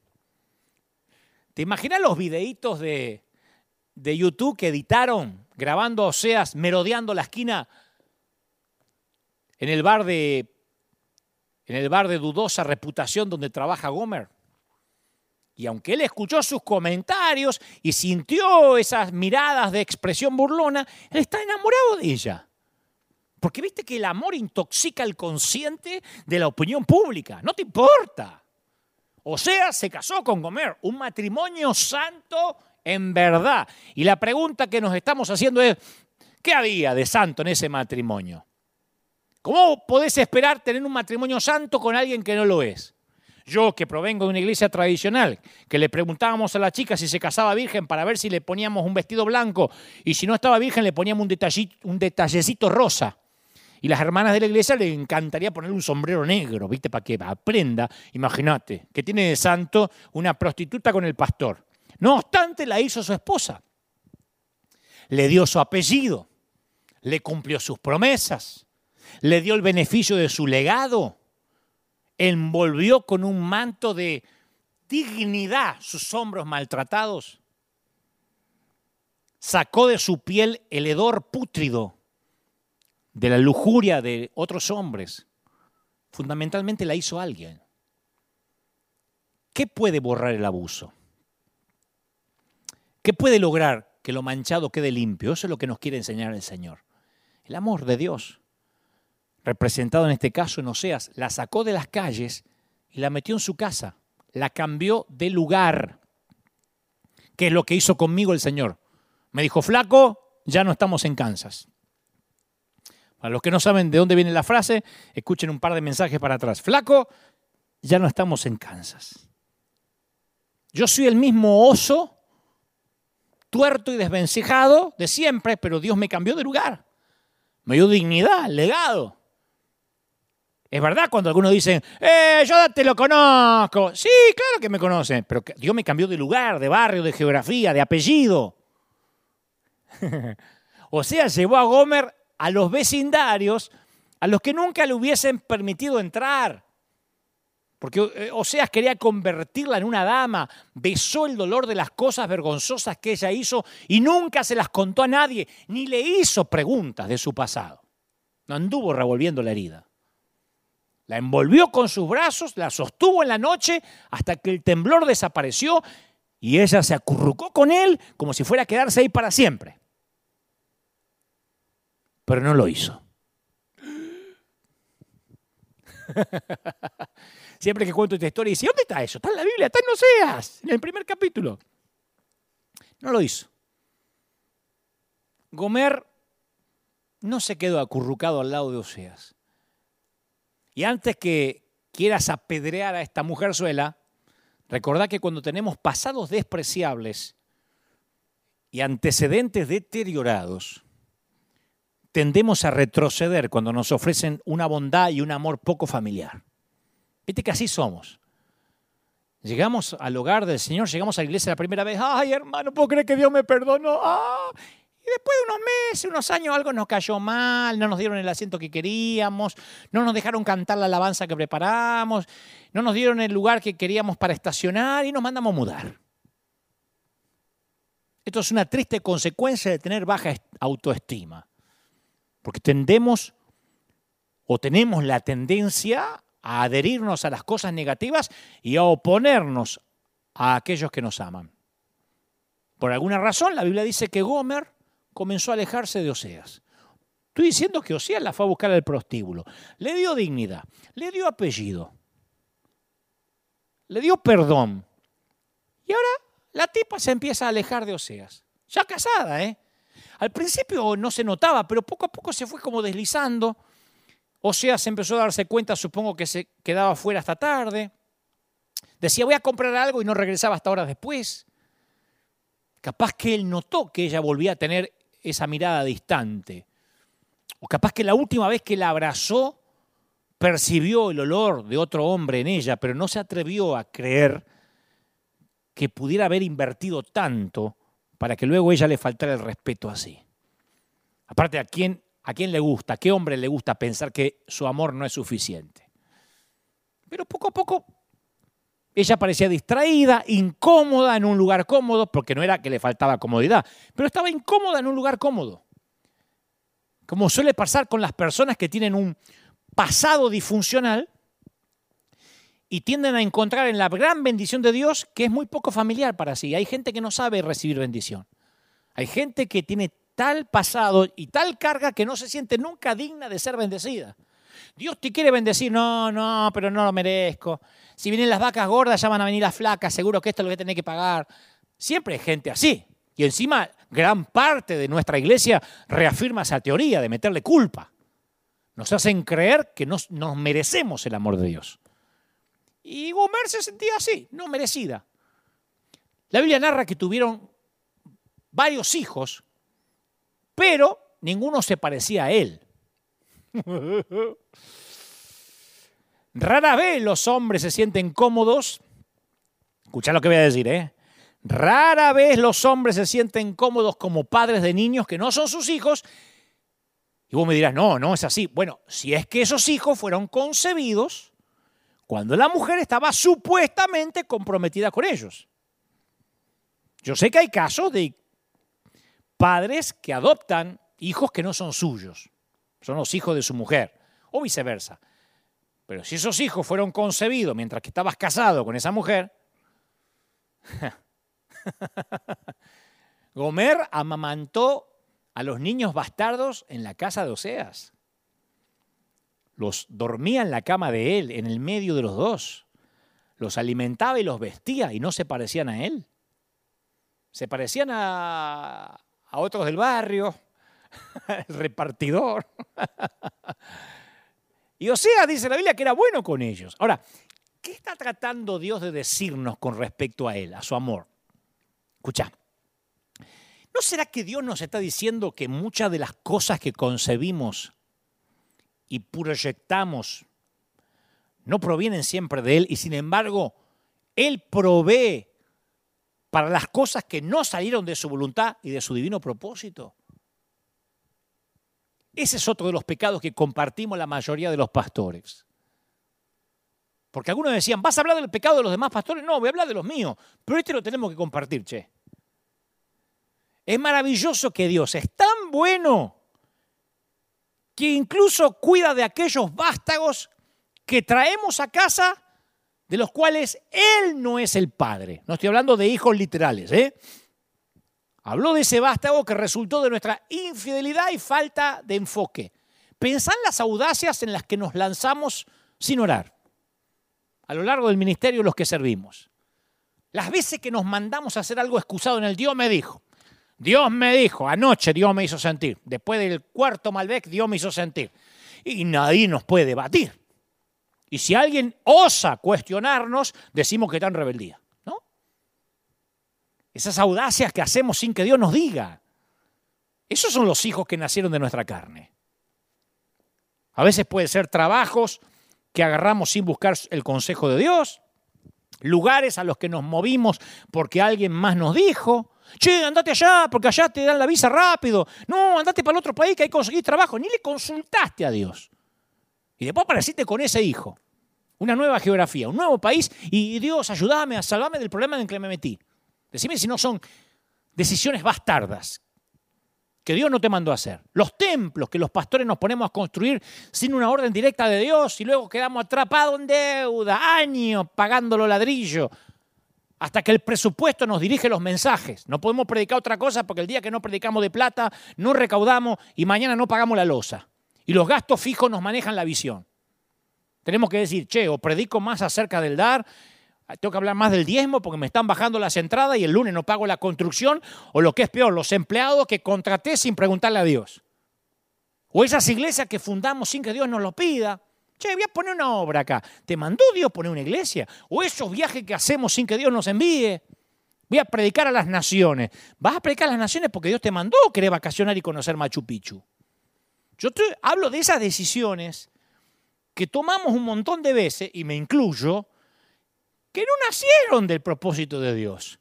¿Te imaginas los videitos de, de YouTube que editaron grabando Oseas merodeando la esquina en el bar de en el bar de dudosa reputación donde trabaja Gomer? Y aunque él escuchó sus comentarios y sintió esas miradas de expresión burlona, él está enamorado de ella. Porque viste que el amor intoxica el consciente de la opinión pública. No te importa. O sea, se casó con Gomer, un matrimonio santo en verdad. Y la pregunta que nos estamos haciendo es, ¿qué había de santo en ese matrimonio? ¿Cómo podés esperar tener un matrimonio santo con alguien que no lo es? Yo, que provengo de una iglesia tradicional, que le preguntábamos a la chica si se casaba virgen para ver si le poníamos un vestido blanco y si no estaba virgen le poníamos un, un detallecito rosa. Y las hermanas de la iglesia le encantaría ponerle un sombrero negro, ¿viste? Para que aprenda, imagínate, que tiene de santo una prostituta con el pastor. No obstante, la hizo su esposa. Le dio su apellido, le cumplió sus promesas, le dio el beneficio de su legado, envolvió con un manto de dignidad sus hombros maltratados, sacó de su piel el hedor pútrido de la lujuria de otros hombres. Fundamentalmente la hizo alguien. ¿Qué puede borrar el abuso? ¿Qué puede lograr que lo manchado quede limpio? Eso es lo que nos quiere enseñar el Señor. El amor de Dios, representado en este caso en Oseas, la sacó de las calles y la metió en su casa, la cambió de lugar. ¿Qué es lo que hizo conmigo el Señor? Me dijo, flaco, ya no estamos en Kansas. Para los que no saben de dónde viene la frase, escuchen un par de mensajes para atrás. Flaco, ya no estamos en Kansas. Yo soy el mismo oso, tuerto y desvencijado de siempre, pero Dios me cambió de lugar. Me dio dignidad, legado. Es verdad cuando algunos dicen, eh, yo te lo conozco. Sí, claro que me conocen, pero Dios me cambió de lugar, de barrio, de geografía, de apellido. o sea, llevó a Gomer a los vecindarios a los que nunca le hubiesen permitido entrar. Porque eh, Oseas quería convertirla en una dama, besó el dolor de las cosas vergonzosas que ella hizo y nunca se las contó a nadie, ni le hizo preguntas de su pasado. No anduvo revolviendo la herida. La envolvió con sus brazos, la sostuvo en la noche hasta que el temblor desapareció y ella se acurrucó con él como si fuera a quedarse ahí para siempre pero no lo hizo. Siempre que cuento esta historia, dice, ¿dónde está eso? Está en la Biblia, está en Oseas, en el primer capítulo. No lo hizo. Gomer no se quedó acurrucado al lado de Oseas. Y antes que quieras apedrear a esta mujer suela, recordá que cuando tenemos pasados despreciables y antecedentes deteriorados, tendemos a retroceder cuando nos ofrecen una bondad y un amor poco familiar. Viste que así somos. Llegamos al hogar del Señor, llegamos a la iglesia la primera vez, ay hermano, puedo creer que Dios me perdonó. Ah. Y después de unos meses, unos años, algo nos cayó mal, no nos dieron el asiento que queríamos, no nos dejaron cantar la alabanza que preparamos, no nos dieron el lugar que queríamos para estacionar y nos mandamos a mudar. Esto es una triste consecuencia de tener baja autoestima. Porque tendemos o tenemos la tendencia a adherirnos a las cosas negativas y a oponernos a aquellos que nos aman. Por alguna razón, la Biblia dice que Gomer comenzó a alejarse de Oseas. Estoy diciendo que Oseas la fue a buscar al prostíbulo. Le dio dignidad, le dio apellido, le dio perdón. Y ahora la tipa se empieza a alejar de Oseas. Ya casada, ¿eh? Al principio no se notaba, pero poco a poco se fue como deslizando. O sea, se empezó a darse cuenta, supongo que se quedaba fuera hasta tarde. Decía, voy a comprar algo y no regresaba hasta horas después. Capaz que él notó que ella volvía a tener esa mirada distante. O capaz que la última vez que la abrazó, percibió el olor de otro hombre en ella, pero no se atrevió a creer que pudiera haber invertido tanto para que luego ella le faltara el respeto así. Aparte, ¿a quién, ¿a quién le gusta? ¿A qué hombre le gusta pensar que su amor no es suficiente? Pero poco a poco ella parecía distraída, incómoda en un lugar cómodo, porque no era que le faltaba comodidad, pero estaba incómoda en un lugar cómodo. Como suele pasar con las personas que tienen un pasado disfuncional, y tienden a encontrar en la gran bendición de Dios que es muy poco familiar para sí. Hay gente que no sabe recibir bendición. Hay gente que tiene tal pasado y tal carga que no se siente nunca digna de ser bendecida. Dios te quiere bendecir, no, no, pero no lo merezco. Si vienen las vacas gordas, ya van a venir las flacas, seguro que esto es lo que tenés que pagar. Siempre hay gente así. Y encima, gran parte de nuestra iglesia reafirma esa teoría de meterle culpa. Nos hacen creer que nos merecemos el amor de Dios. Y Gomer se sentía así, no merecida. La Biblia narra que tuvieron varios hijos, pero ninguno se parecía a él. Rara vez los hombres se sienten cómodos. Escucha lo que voy a decir, ¿eh? Rara vez los hombres se sienten cómodos como padres de niños que no son sus hijos Y vos me dirás, no, no es así. Bueno, si es que esos hijos fueron concebidos cuando la mujer estaba supuestamente comprometida con ellos. Yo sé que hay casos de padres que adoptan hijos que no son suyos, son los hijos de su mujer, o viceversa. Pero si esos hijos fueron concebidos mientras que estabas casado con esa mujer, Gomer amamantó a los niños bastardos en la casa de Oseas. Los dormía en la cama de él, en el medio de los dos. Los alimentaba y los vestía y no se parecían a él. Se parecían a, otros del barrio, el repartidor. y Oseas dice la Biblia que era bueno con ellos. Ahora, ¿qué está tratando Dios de decirnos con respecto a él, a su amor? Escucha, ¿No será que Dios nos está diciendo que muchas de las cosas que concebimos y proyectamos no provienen siempre de Él y sin embargo Él provee para las cosas que no salieron de su voluntad y de su divino propósito? Ese es otro de los pecados que compartimos la mayoría de los pastores. Porque algunos decían, ¿vas a hablar del pecado de los demás pastores? No, voy a hablar de los míos. Pero este lo tenemos que compartir, che. Es maravilloso que Dios es tan bueno que incluso cuida de aquellos vástagos que traemos a casa de los cuales Él no es el Padre. No estoy hablando de hijos literales. ¿eh? Habló de ese vástago que resultó de nuestra infidelidad y falta de enfoque. Pensá en las audacias en las que nos lanzamos sin orar. A lo largo del ministerio los que servimos. Las veces que nos mandamos a hacer algo excusado en el Dios me dijo. Dios me dijo, anoche Dios me hizo sentir, después del cuarto Malbec Dios me hizo sentir. Y nadie nos puede debatir. Y si alguien osa cuestionarnos, decimos que está en rebeldía. ¿no? Esas audacias que hacemos sin que Dios nos diga. Esos son los hijos que nacieron de nuestra carne. A veces puede ser trabajos que agarramos sin buscar el consejo de Dios, lugares a los que nos movimos porque alguien más nos dijo, Che, andate allá, porque allá te dan la visa rápido. No, andate para el otro país que hay que conseguir trabajo. Ni le consultaste a Dios. Y después apareciste con ese hijo. Una nueva geografía, un nuevo país. Y Dios, ayúdame a salvarme del problema en el que me metí. Decime si no son decisiones bastardas que Dios no te mandó a hacer. Los templos que los pastores nos ponemos a construir sin una orden directa de Dios y luego quedamos atrapados en deuda, años pagando los ladrillos hasta que el presupuesto nos dirige los mensajes. No podemos predicar otra cosa porque el día que no predicamos de plata, no recaudamos y mañana no pagamos la losa. Y los gastos fijos nos manejan la visión. Tenemos que decir, che, o predico más acerca del dar, tengo que hablar más del diezmo porque me están bajando las entradas y el lunes no pago la construcción, o lo que es peor, los empleados que contraté sin preguntarle a Dios. O esas iglesias que fundamos sin que Dios nos lo pida. Che, voy a poner una obra acá. ¿Te mandó Dios poner una iglesia? ¿O esos viajes que hacemos sin que Dios nos envíe? Voy a predicar a las naciones. ¿Vas a predicar a las naciones porque Dios te mandó o querés vacacionar y conocer Machu Picchu? Yo hablo de esas decisiones que tomamos un montón de veces, y me incluyo, que no nacieron del propósito de Dios.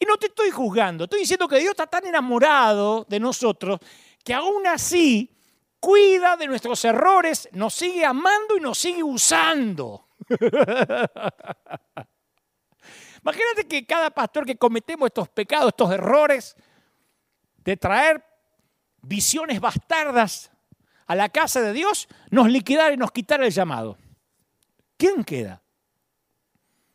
Y no te estoy juzgando, estoy diciendo que Dios está tan enamorado de nosotros que aún así cuida de nuestros errores, nos sigue amando y nos sigue usando. Imagínate que cada pastor que cometemos estos pecados, estos errores, de traer visiones bastardas a la casa de Dios, nos liquidara y nos quitara el llamado. ¿Quién queda?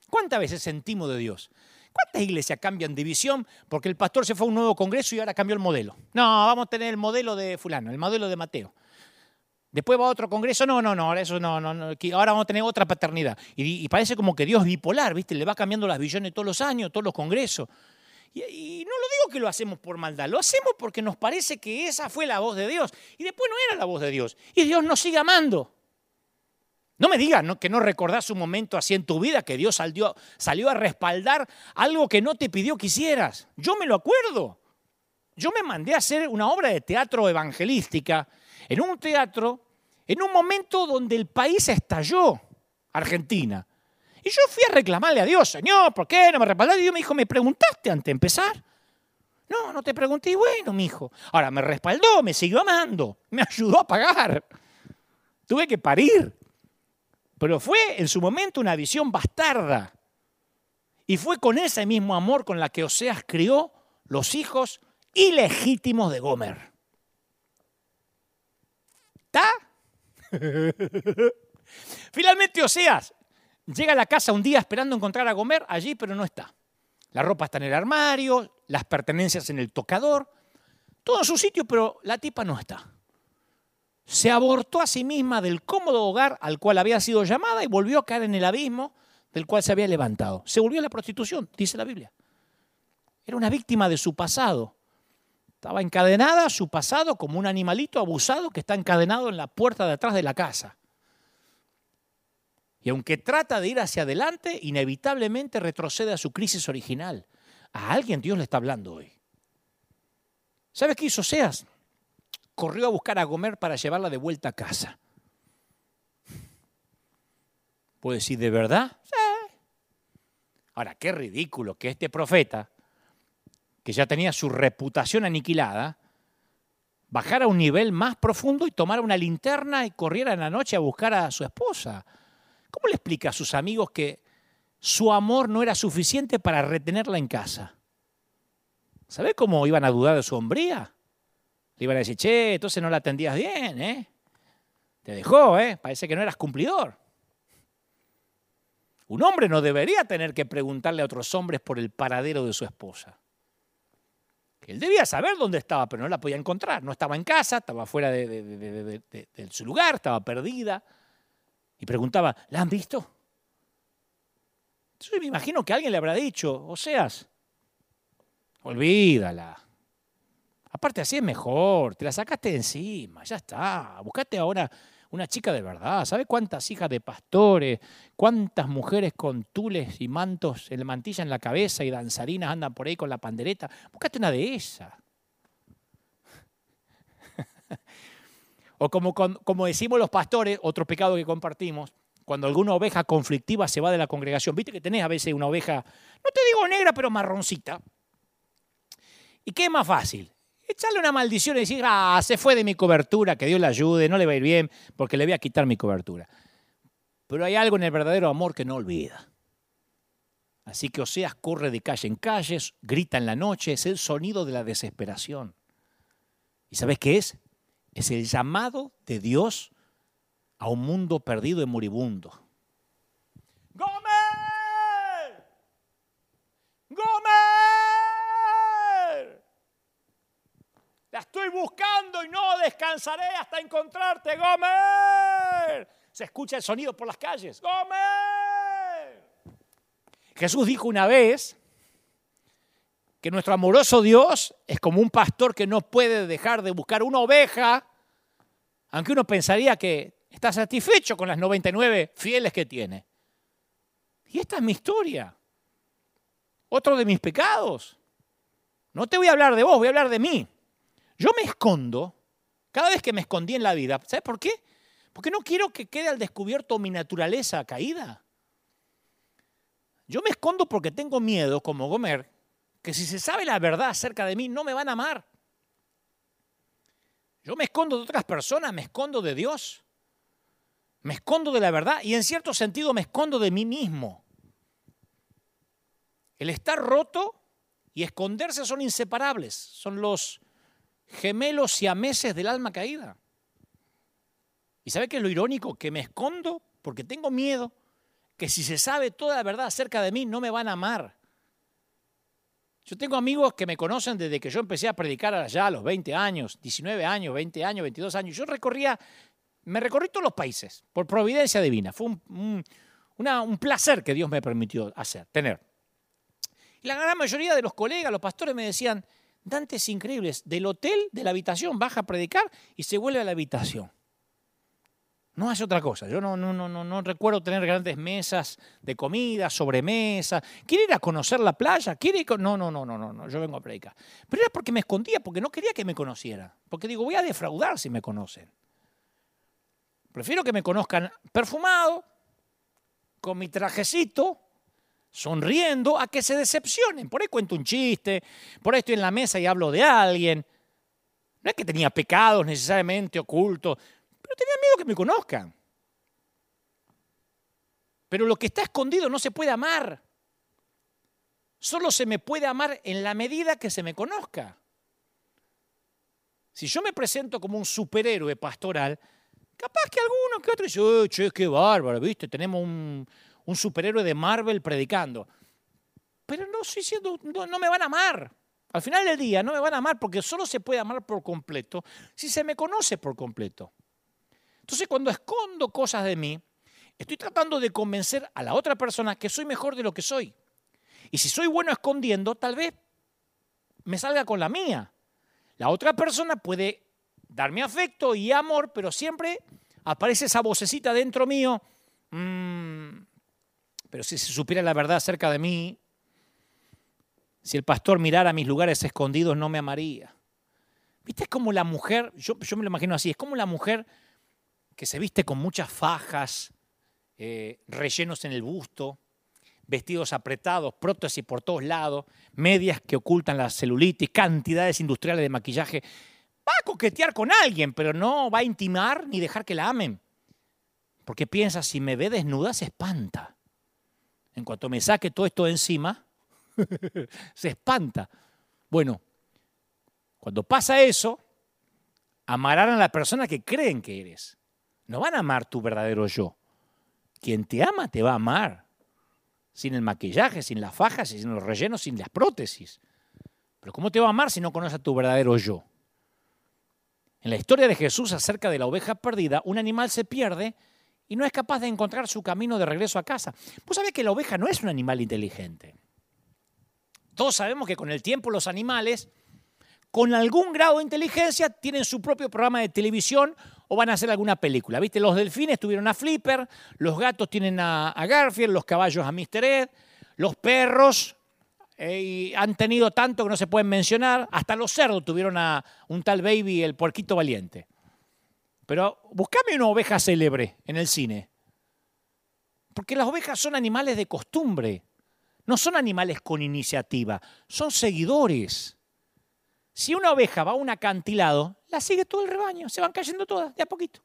¿Cuántas veces sentimos de Dios? ¿Cuántas iglesias cambian de visión porque el pastor se fue a un nuevo congreso y ahora cambió el modelo? No, vamos a tener el modelo de fulano, el modelo de Mateo. Después va a otro congreso, no, no, no, ahora eso no, no, ahora vamos a tener otra paternidad. Y, parece como que Dios bipolar, ¿viste? Le va cambiando las visiones todos los años, todos los congresos. Y, no lo digo que lo hacemos por maldad, lo hacemos porque nos parece que esa fue la voz de Dios. Y después no era la voz de Dios. Y Dios nos sigue amando. No me digas que no recordás un momento así en tu vida que Dios salió, salió a respaldar algo que no te pidió que hicieras. Yo me lo acuerdo. Yo me mandé a hacer una obra de teatro evangelística en un teatro en un momento donde el país estalló, Argentina. Y yo fui a reclamarle a Dios, Señor, ¿por qué no me respaldaste? Y Dios me dijo, ¿me preguntaste antes de empezar? No, no te pregunté, y bueno, mi hijo. Ahora me respaldó, me siguió amando, me ayudó a pagar. Tuve que parir. Pero fue en su momento una visión bastarda. Y fue con ese mismo amor con la que Oseas crió los hijos ilegítimos de Gomer. ¿Está? Finalmente Oseas llega a la casa un día esperando encontrar a Gomer allí, pero no está. La ropa está en el armario, las pertenencias en el tocador, todo en su sitio, pero la tipa no está. Se abortó a sí misma del cómodo hogar al cual había sido llamada y volvió a caer en el abismo del cual se había levantado. Se volvió a la prostitución, dice la Biblia. Era una víctima de su pasado. Estaba encadenada a su pasado como un animalito abusado que está encadenado en la puerta de atrás de la casa. Y aunque trata de ir hacia adelante, inevitablemente retrocede a su crisis original. A alguien Dios le está hablando hoy. ¿Sabes qué hizo Seas? Corrió a buscar a Gomer para llevarla de vuelta a casa. Puede decir, ¿de verdad? Sí. Ahora, qué ridículo que este profeta, que ya tenía su reputación aniquilada, bajara a un nivel más profundo y tomara una linterna y corriera en la noche a buscar a su esposa. ¿Cómo le explica a sus amigos que su amor no era suficiente para retenerla en casa? ¿Sabe cómo iban a dudar de su hombría? Le iban a decir, che, entonces no la atendías bien, ¿eh? Te dejó, ¿eh? Parece que no eras cumplidor. Un hombre no debería tener que preguntarle a otros hombres por el paradero de su esposa. Él debía saber dónde estaba, pero no la podía encontrar. No estaba en casa, estaba fuera de su lugar, estaba perdida y preguntaba, ¿la han visto? Yo me imagino que alguien le habrá dicho, Oseas, olvídala. Aparte así es mejor, te la sacaste de encima, ya está. Buscate ahora una chica de verdad. ¿Sabe cuántas hijas de pastores, cuántas mujeres con tules y mantos, el mantilla en la cabeza y danzarinas andan por ahí con la pandereta? Buscate una de esas. O como, como decimos los pastores, otro pecado que compartimos, cuando alguna oveja conflictiva se va de la congregación. Viste que tenés a veces una oveja, no te digo negra, pero marroncita. ¿Y qué es más fácil? Echarle una maldición y decir, ah, se fue de mi cobertura, que Dios le ayude, no le va a ir bien, porque le voy a quitar mi cobertura. Pero hay algo en el verdadero amor que no olvida. Así que Oseas corre de calle en calle, grita en la noche, es el sonido de la desesperación. ¿Y sabes qué es? Es el llamado de Dios a un mundo perdido y moribundo. ¡Gomer! ¡Gomer! La estoy buscando y no descansaré hasta encontrarte, Gomer. Se escucha el sonido por las calles. ¡Gomer! Jesús dijo una vez que nuestro amoroso Dios es como un pastor que no puede dejar de buscar una oveja, aunque uno pensaría que está satisfecho con las 99 fieles que tiene. Y esta es mi historia. Otro de mis pecados. No te voy a hablar de vos, voy a hablar de mí. Yo me escondo cada vez que me escondí en la vida. ¿Sabes por qué? Porque no quiero que quede al descubierto mi naturaleza caída. Yo me escondo porque tengo miedo, como Gomer, que si se sabe la verdad acerca de mí, no me van a amar. Yo me escondo de otras personas, me escondo de Dios. Me escondo de la verdad y en cierto sentido me escondo de mí mismo. El estar roto y esconderse son inseparables, son los gemelos y ameses del alma caída. ¿Y sabe qué es lo irónico? Que me escondo porque tengo miedo que si se sabe toda la verdad acerca de mí no me van a amar. Yo tengo amigos que me conocen desde que yo empecé a predicar allá a los 20 años, 19 años, 20 años, 22 años. Yo recorría, me recorrí todos los países por providencia divina. Fue un, placer que Dios me permitió hacer, tener. Y la gran mayoría de los colegas, los pastores me decían, Dante es increíble, del hotel, de la habitación, baja a predicar y se vuelve a la habitación. No hace otra cosa. Yo no, no, no, no, recuerdo tener grandes mesas de comida, sobremesa. ¿Quiere ir a conocer la playa? ¿Quiere No, no, no, no, no, no, yo vengo a predicar. Pero era porque me escondía, porque no quería que me conociera. Porque digo, voy a defraudar si me conocen. Prefiero que me conozcan perfumado, con mi trajecito, sonriendo a que se decepcionen. Por ahí cuento un chiste, por ahí estoy en la mesa y hablo de alguien. No es que tenía pecados necesariamente ocultos, pero tenía miedo que me conozcan. Pero lo que está escondido no se puede amar. Solo se me puede amar en la medida que se me conozca. Si yo me presento como un superhéroe pastoral, capaz que alguno que otro dice, oh, che, qué bárbaro, ¿viste? Tenemos un, superhéroe de Marvel predicando. Pero no estoy siendo, no me van a amar. Al final del día no me van a amar porque solo se puede amar por completo si se me conoce por completo. Entonces cuando escondo cosas de mí, estoy tratando de convencer a la otra persona que soy mejor de lo que soy. Y si soy bueno escondiendo, tal vez me salga con la mía. La otra persona puede darme afecto y amor, pero siempre aparece esa vocecita dentro mío. Mm, pero si se supiera la verdad acerca de mí, si el pastor mirara mis lugares escondidos, no me amaría. ¿Viste? Es como la mujer, yo, me lo imagino así, es como la mujer que se viste con muchas fajas, eh, rellenos en el busto, vestidos apretados, prótesis por todos lados, medias que ocultan la celulitis, cantidades industriales de maquillaje. Va a coquetear con alguien, pero no va a intimar ni dejar que la amen. Porque piensa, si me ve desnuda, se espanta. En cuanto me saque todo esto de encima, se espanta. Bueno, cuando pasa eso, amarán a la persona que creen que eres. No van a amar tu verdadero yo. Quien te ama te va a amar. Sin el maquillaje, sin las fajas, sin los rellenos, sin las prótesis. Pero ¿cómo te va a amar si no conoces a tu verdadero yo? En la historia de Jesús acerca de la oveja perdida, un animal se pierde y no es capaz de encontrar su camino de regreso a casa. Vos sabés que la oveja no es un animal inteligente. Todos sabemos que con el tiempo los animales, con algún grado de inteligencia, tienen su propio programa de televisión o van a hacer alguna película. ¿Viste? Los delfines tuvieron a Flipper, los gatos tienen a, Garfield, los caballos a Mr. Ed, los perros eh, han tenido tanto que no se pueden mencionar, hasta los cerdos tuvieron a un tal baby, el puerquito valiente. Pero buscame una oveja célebre en el cine. Porque las ovejas son animales de costumbre. No son animales con iniciativa, son seguidores. Si una oveja va a un acantilado, la sigue todo el rebaño, se van cayendo todas, de a poquito.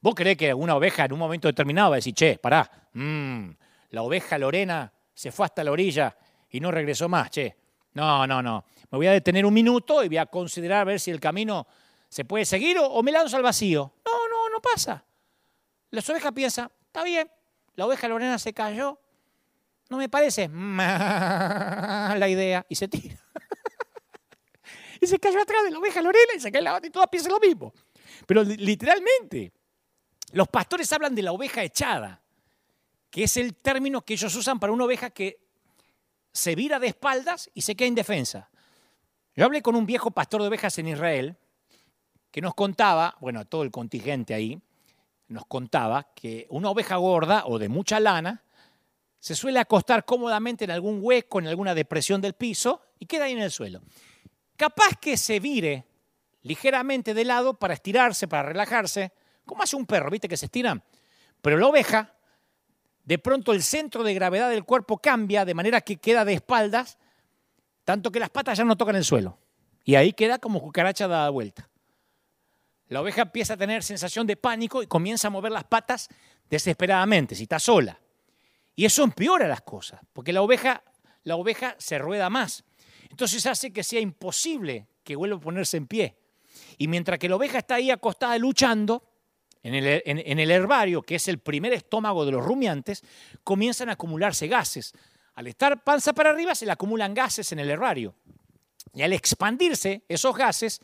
¿Vos creés que una oveja en un momento determinado va a decir, che, pará, mm, la oveja Lorena se fue hasta la orilla y no regresó más, che? No, no, no. Me voy a detener un minuto y voy a considerar a ver si el camino se puede seguir o, o me lanzo al vacío. No, no, no pasa. La oveja piensa, está bien, la oveja Lorena se cayó, no me parece la idea. Y se tira. Y se cayó atrás de la oveja Lorena y se cae la otra y todas piensan lo mismo. Pero literalmente, los pastores hablan de la oveja echada, que es el término que ellos usan para una oveja que se vira de espaldas y se queda indefensa. Yo hablé con un viejo pastor de ovejas en Israel que nos contaba, bueno, todo el contingente ahí, nos contaba que una oveja gorda o de mucha lana se suele acostar cómodamente en algún hueco, en alguna depresión del piso y queda ahí en el suelo. Capaz que se vire ligeramente de lado para estirarse, para relajarse, como hace un perro, ¿viste que se estira? Pero la oveja, de pronto el centro de gravedad del cuerpo cambia de manera que queda de espaldas, tanto que las patas ya no tocan el suelo. Y ahí queda como cucaracha dada vuelta. La oveja empieza a tener sensación de pánico y comienza a mover las patas desesperadamente, si está sola. Y eso empeora las cosas, porque la oveja, la oveja se rueda más. Entonces hace que sea imposible que vuelva a ponerse en pie. Y mientras que la oveja está ahí acostada luchando, en el, en el, herbario, que es el primer estómago de los rumiantes, comienzan a acumularse gases. Al estar panza para arriba se le acumulan gases en el herbario. Y al expandirse esos gases,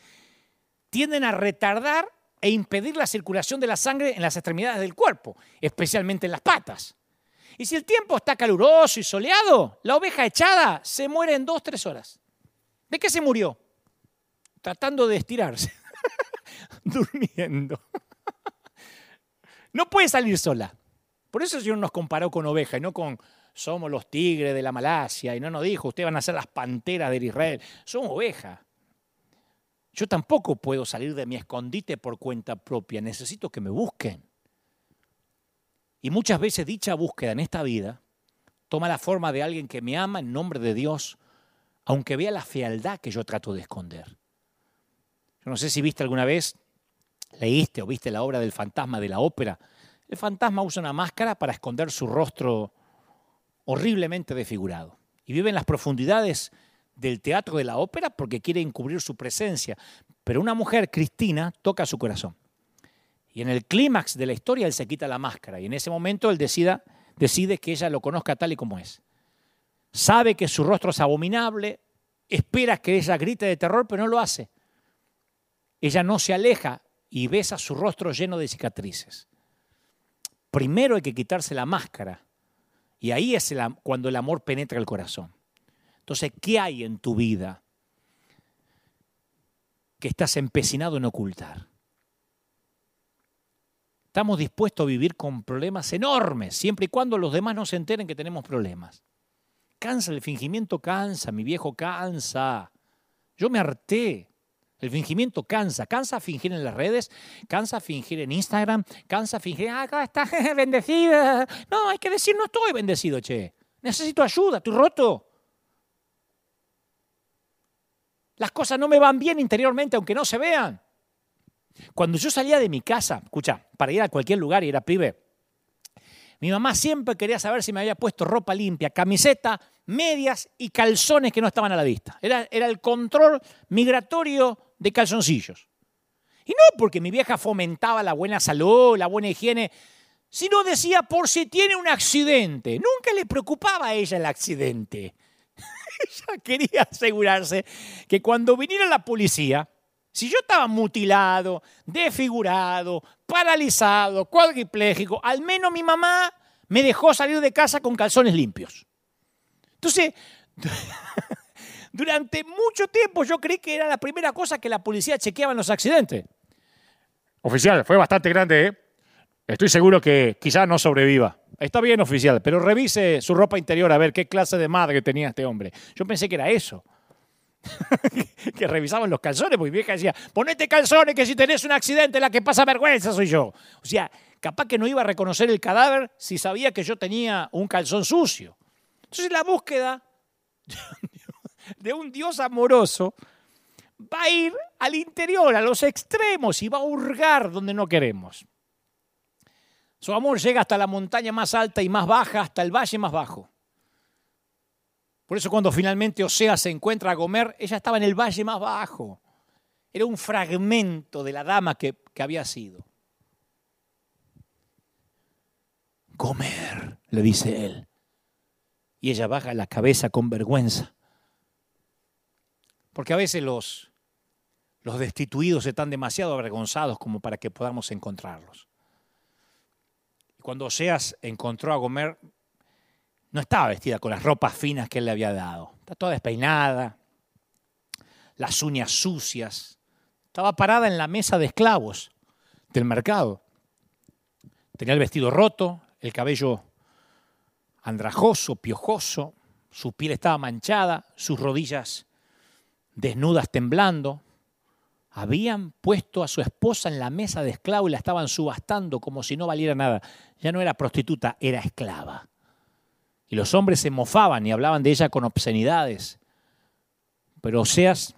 tienden a retardar e impedir la circulación de la sangre en las extremidades del cuerpo, especialmente en las patas. Y si el tiempo está caluroso y soleado, la oveja echada se muere en dos, tres horas. ¿De qué se murió? Tratando de estirarse, durmiendo. no puede salir sola. Por eso el Señor nos comparó con oveja y no con somos los tigres de la Malasia y no nos dijo, ustedes van a ser las panteras del Israel. Somos ovejas. Yo tampoco puedo salir de mi escondite por cuenta propia, necesito que me busquen. Y muchas veces dicha búsqueda en esta vida toma la forma de alguien que me ama en nombre de Dios, aunque vea la fealdad que yo trato de esconder. Yo no sé si viste alguna vez, leíste o viste la obra del fantasma de la ópera. El fantasma usa una máscara para esconder su rostro horriblemente desfigurado. Y vive en las profundidades del teatro de la ópera porque quiere encubrir su presencia. Pero una mujer, Cristina, toca su corazón. Y en el clímax de la historia él se quita la máscara y en ese momento él decida, decide que ella lo conozca tal y como es. Sabe que su rostro es abominable, espera que ella grite de terror, pero no lo hace. Ella no se aleja y besa su rostro lleno de cicatrices. Primero hay que quitarse la máscara y ahí es cuando el amor penetra el corazón. Entonces, ¿qué hay en tu vida que estás empecinado en ocultar? Estamos dispuestos a vivir con problemas enormes, siempre y cuando los demás no se enteren que tenemos problemas. Cansa, el fingimiento cansa, mi viejo cansa. Yo me harté. El fingimiento cansa, cansa fingir en las redes, cansa fingir en Instagram, cansa fingir, ah, acá está bendecida. No, hay que decir, no estoy bendecido, che. Necesito ayuda, estoy roto. Las cosas no me van bien interiormente, aunque no se vean. Cuando yo salía de mi casa, escucha, para ir a cualquier lugar y era pibe, mi mamá siempre quería saber si me había puesto ropa limpia, camiseta, medias y calzones que no estaban a la vista. Era, el control migratorio de calzoncillos. Y no porque mi vieja fomentaba la buena salud, la buena higiene, sino decía por si tiene un accidente. Nunca le preocupaba a ella el accidente. ella quería asegurarse que cuando viniera la policía, si yo estaba mutilado, desfigurado, paralizado, cuadripléjico, al menos mi mamá me dejó salir de casa con calzones limpios. Entonces, durante mucho tiempo yo creí que era la primera cosa que la policía chequeaba en los accidentes. Oficial, fue bastante grande, ¿eh? Estoy seguro que quizás no sobreviva. Está bien, oficial, pero revise su ropa interior a ver qué clase de madre tenía este hombre. Yo pensé que era eso. que revisaban los calzones, porque mi vieja decía, ponete calzones que si tenés un accidente la que pasa vergüenza soy yo. O sea, capaz que no iba a reconocer el cadáver si sabía que yo tenía un calzón sucio. Entonces la búsqueda de un Dios amoroso va a ir al interior, a los extremos y va a hurgar donde no queremos. Su amor llega hasta la montaña más alta y más baja, hasta el valle más bajo. Por eso cuando finalmente Osea se encuentra a Gomer, ella estaba en el valle más bajo. Era un fragmento de la dama que, había sido. Gomer, le dice él. Y ella baja la cabeza con vergüenza. Porque a veces los, los destituidos están demasiado avergonzados como para que podamos encontrarlos. Y cuando Oseas encontró a Gomer, no estaba vestida con las ropas finas que él le había dado. Está toda despeinada, las uñas sucias. Estaba parada en la mesa de esclavos del mercado. Tenía el vestido roto, el cabello andrajoso, piojoso, su piel estaba manchada, sus rodillas desnudas temblando. Habían puesto a su esposa en la mesa de esclavo y la estaban subastando como si no valiera nada. Ya no era prostituta, era esclava. Y los hombres se mofaban y hablaban de ella con obscenidades. Pero Oseas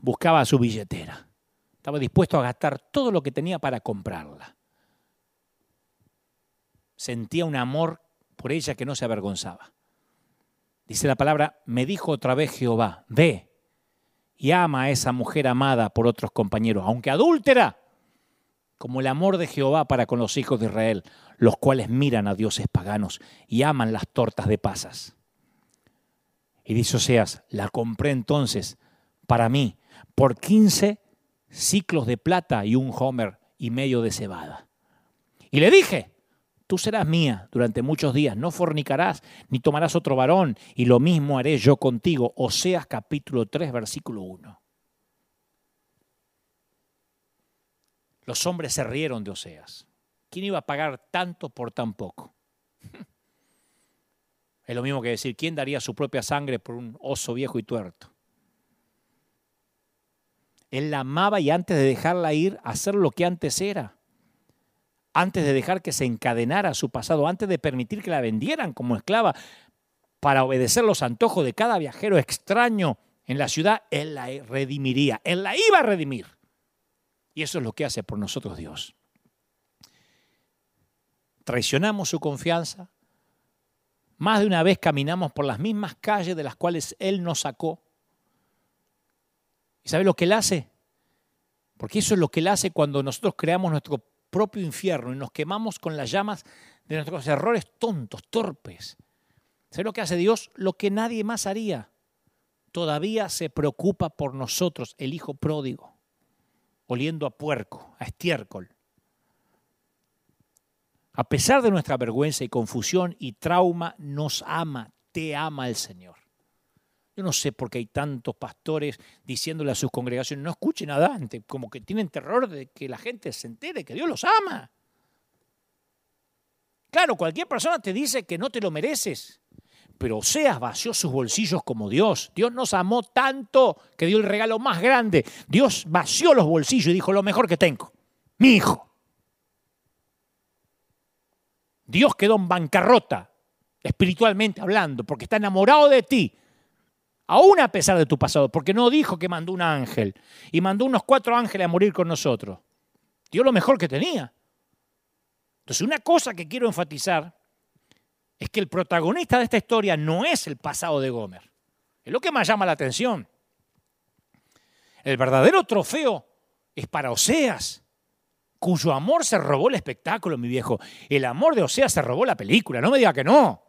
buscaba su billetera. Estaba dispuesto a gastar todo lo que tenía para comprarla. Sentía un amor por ella que no se avergonzaba. Dice la palabra, me dijo otra vez Jehová, ve y ama a esa mujer amada por otros compañeros, aunque adúltera, como el amor de Jehová para con los hijos de Israel, los cuales miran a dioses paganos y aman las tortas de pasas. Y dice Oseas, la compré entonces para mí por 15 ciclos de plata y un homer y medio de cebada. Y le dije, tú serás mía durante muchos días, no fornicarás ni tomarás otro varón, y lo mismo haré yo contigo. Oseas capítulo 3, versículo 1. Los hombres se rieron de Oseas. ¿Quién iba a pagar tanto por tan poco? Es lo mismo que decir, ¿quién daría su propia sangre por un oso viejo y tuerto? Él la amaba y antes de dejarla ir, hacer lo que antes era, antes de dejar que se encadenara su pasado, antes de permitir que la vendieran como esclava para obedecer los antojos de cada viajero extraño en la ciudad, Él la redimiría, Él la iba a redimir. Y eso es lo que hace por nosotros Dios. Traicionamos su confianza, más de una vez caminamos por las mismas calles de las cuales Él nos sacó. ¿Y sabe lo que Él hace? Porque eso es lo que Él hace cuando nosotros creamos nuestro propio infierno y nos quemamos con las llamas de nuestros errores tontos, torpes. ¿Sabe lo que hace Dios? Lo que nadie más haría. Todavía se preocupa por nosotros, el Hijo pródigo, oliendo a puerco, a estiércol. A pesar de nuestra vergüenza y confusión y trauma, nos ama, te ama el Señor. Yo no sé por qué hay tantos pastores diciéndole a sus congregaciones, no escuchen a Dante, como que tienen terror de que la gente se entere que Dios los ama. Claro, cualquier persona te dice que no te lo mereces, pero Oseas vació sus bolsillos como Dios. Dios nos amó tanto que dio el regalo más grande. Dios vació los bolsillos y dijo, lo mejor que tengo, mi hijo. Dios quedó en bancarrota, espiritualmente hablando, porque está enamorado de ti, aún a pesar de tu pasado, porque no dijo que mandó un ángel y mandó unos cuatro ángeles a morir con nosotros. Dio lo mejor que tenía. Entonces, una cosa que quiero enfatizar es que el protagonista de esta historia no es el pasado de Gomer. Es lo que más llama la atención. El verdadero trofeo es para Oseas, cuyo amor se robó el espectáculo, mi viejo. El amor de Oseas se robó la película, no me diga que no.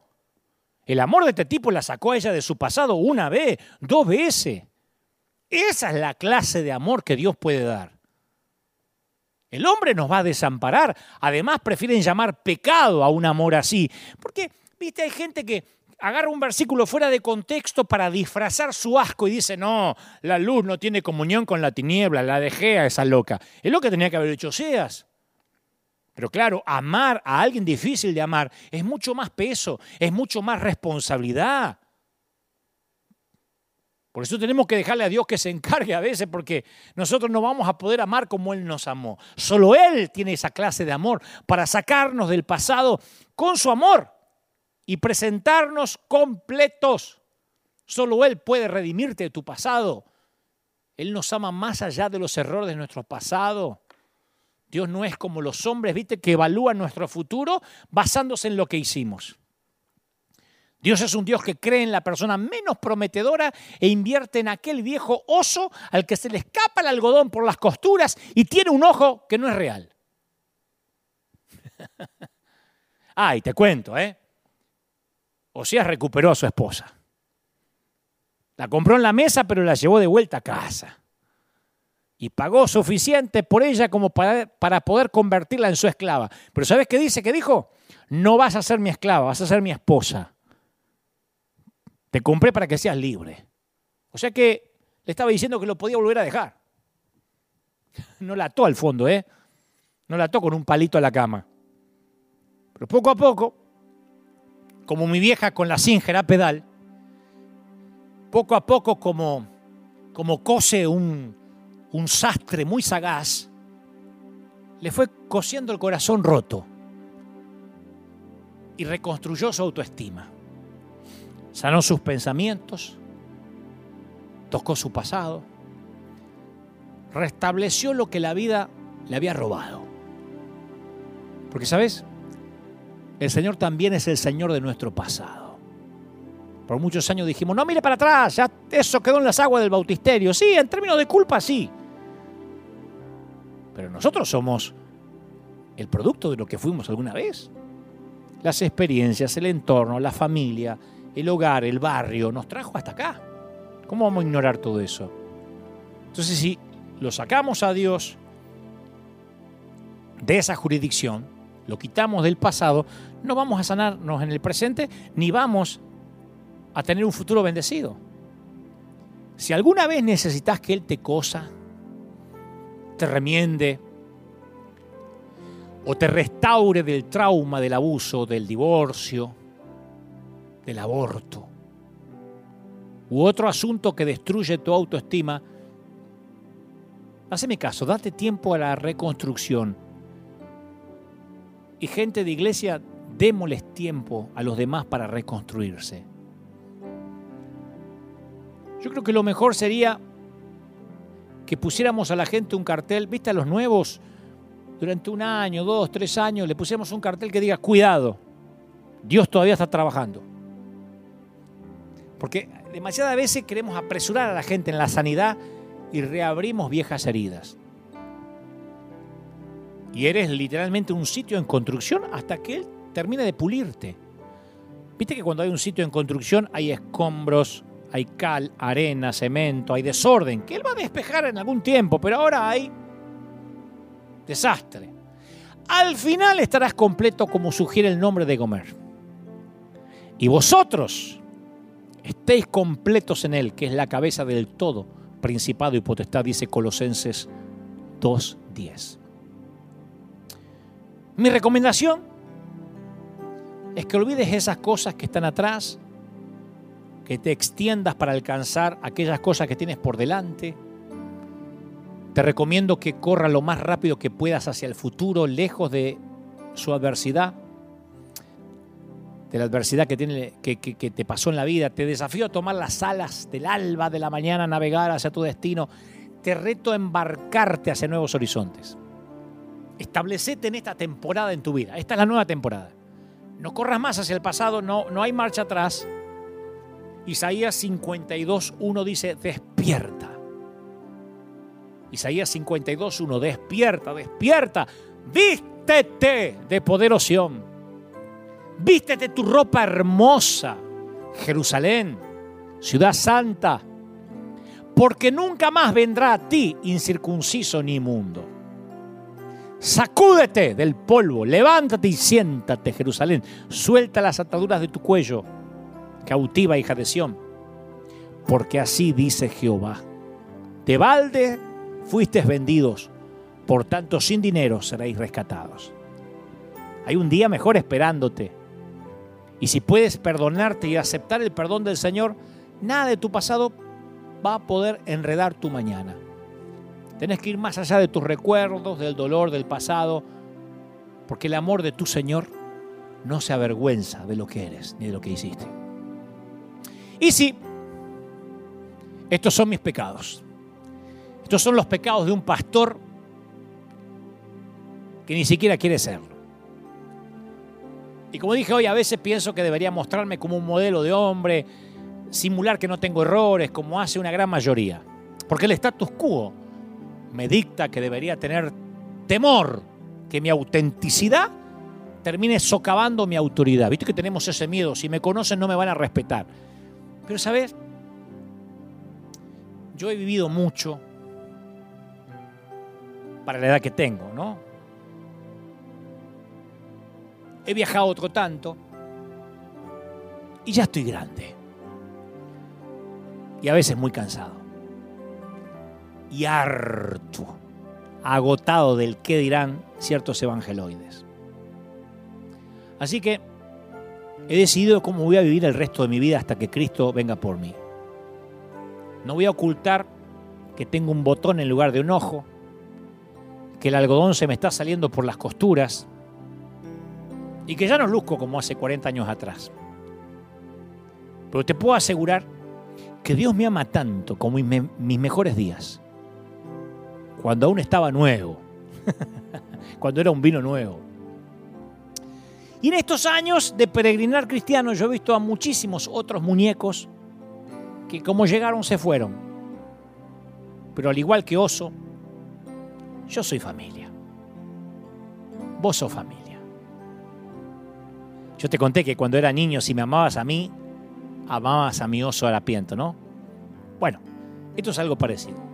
El amor de este tipo la sacó a ella de su pasado una vez, dos veces. Esa es la clase de amor que Dios puede dar. El hombre nos va a desamparar. Además, prefieren llamar pecado a un amor así. Porque Viste, hay gente que agarra un versículo fuera de contexto para disfrazar su asco y dice, no, la luz no tiene comunión con la tiniebla, la dejé a esa loca. Es lo que tenía que haber hecho Seas. Pero claro, amar a alguien difícil de amar es mucho más peso, es mucho más responsabilidad. Por eso tenemos que dejarle a Dios que se encargue a veces, porque nosotros no vamos a poder amar como Él nos amó. Solo Él tiene esa clase de amor para sacarnos del pasado con su amor y presentarnos completos. Solo Él puede redimirte de tu pasado. Él nos ama más allá de los errores de nuestro pasado. Dios no es como los hombres, viste, que evalúan nuestro futuro basándose en lo que hicimos. Dios es un Dios que cree en la persona menos prometedora e invierte en aquel viejo oso al que se le escapa el algodón por las costuras y tiene un ojo que no es real. Ay, te cuento, ¿eh? Osías recuperó a su esposa. La compró en la mesa, pero la llevó de vuelta a casa. Y pagó suficiente por ella como para, para poder convertirla en su esclava. Pero ¿sabes qué dice? ¿Qué dijo? No vas a ser mi esclava, vas a ser mi esposa. Te compré para que seas libre. O sea que le estaba diciendo que lo podía volver a dejar. No la ató al fondo, ¿eh? No la ató con un palito a la cama. Pero poco a poco como mi vieja con la Singer pedal, poco a poco como, como cose un, un sastre muy sagaz, le fue cosiendo el corazón roto y reconstruyó su autoestima. Sanó sus pensamientos, tocó su pasado, restableció lo que la vida le había robado. Porque, ¿sabes? El Señor también es el Señor de nuestro pasado. Por muchos años dijimos, no mire para atrás, ya eso quedó en las aguas del bautisterio. Sí, en términos de culpa, sí. Pero nosotros somos el producto de lo que fuimos alguna vez. Las experiencias, el entorno, la familia, el hogar, el barrio, nos trajo hasta acá. ¿Cómo vamos a ignorar todo eso? Entonces, si lo sacamos a Dios de esa jurisdicción, lo quitamos del pasado, no vamos a sanarnos en el presente ni vamos a tener un futuro bendecido. Si alguna vez necesitas que Él te cosa, te remiende o te restaure del trauma, del abuso, del divorcio, del aborto, u otro asunto que destruye tu autoestima, hazme caso, date tiempo a la reconstrucción Y gente de iglesia, démosles tiempo a los demás para reconstruirse. Yo creo que lo mejor sería que pusiéramos a la gente un cartel, viste a los nuevos, durante un año, dos, tres años, le pusiéramos un cartel que diga, cuidado, Dios todavía está trabajando. Porque demasiadas veces queremos apresurar a la gente en la sanidad y reabrimos viejas heridas. Y eres literalmente un sitio en construcción hasta que Él termine de pulirte. Viste que cuando hay un sitio en construcción hay escombros, hay cal, arena, cemento, hay desorden, que Él va a despejar en algún tiempo, pero ahora hay desastre. Al final estarás completo como sugiere el nombre de Gomer. Y vosotros estéis completos en Él, que es la cabeza del todo, principado y potestad, dice Colosenses 2.10. Mi recomendación es que olvides esas cosas que están atrás, que te extiendas para alcanzar aquellas cosas que tienes por delante. Te recomiendo que corra lo más rápido que puedas hacia el futuro, lejos de su adversidad, de la adversidad que, tiene, que, que, te pasó en la vida. Te desafío a tomar las alas del alba de la mañana, a navegar hacia tu destino. Te reto a embarcarte hacia nuevos horizontes. Establecete en esta temporada en tu vida. Esta es la nueva temporada. No corras más hacia el pasado, no, no hay marcha atrás. Isaías 52.1 dice, despierta. Isaías 52.1, despierta, despierta, vístete de poderoción. Vístete tu ropa hermosa, Jerusalén, ciudad santa, porque nunca más vendrá a ti incircunciso ni inmundo. Sacúdete del polvo, levántate y siéntate, Jerusalén. Suelta las ataduras de tu cuello cautiva hija de Sión. Porque así dice Jehová, de balde fuisteis vendidos, por tanto sin dinero seréis rescatados. Hay un día mejor esperándote. Y si puedes perdonarte y aceptar el perdón del Señor, nada de tu pasado va a poder enredar tu mañana. Tenés que ir más allá de tus recuerdos, del dolor del pasado, porque el amor de tu Señor no se avergüenza de lo que eres ni de lo que hiciste. Y sí, estos son mis pecados. Estos son los pecados de un pastor que ni siquiera quiere serlo. Y como dije hoy, a veces pienso que debería mostrarme como un modelo de hombre, simular que no tengo errores, como hace una gran mayoría. Porque el status quo me dicta que debería tener temor que mi autenticidad termine socavando mi autoridad. Viste que tenemos ese miedo, si me conocen no me van a respetar. Pero sabes, yo he vivido mucho para la edad que tengo, ¿no? He viajado otro tanto y ya estoy grande. Y a veces muy cansado. Y harto, agotado del qué dirán ciertos evangeloides. Así que He decidido cómo voy a vivir el resto de mi vida hasta que Cristo venga por mí. No voy a ocultar que tengo un botón en lugar de un ojo, que el algodón se me está saliendo por las costuras y que ya no luzco como hace 40 años atrás. Pero te puedo asegurar que Dios me ama tanto como mis mejores días, cuando aún estaba nuevo, cuando era un vino nuevo y en estos años de peregrinar cristiano yo he visto a muchísimos otros muñecos que como llegaron se fueron. Pero al igual que Oso, yo soy familia. Vos sos familia. Yo te conté que cuando era niño, si me amabas a mí, amabas a mi oso harapiento, ¿no? Bueno, esto es algo parecido.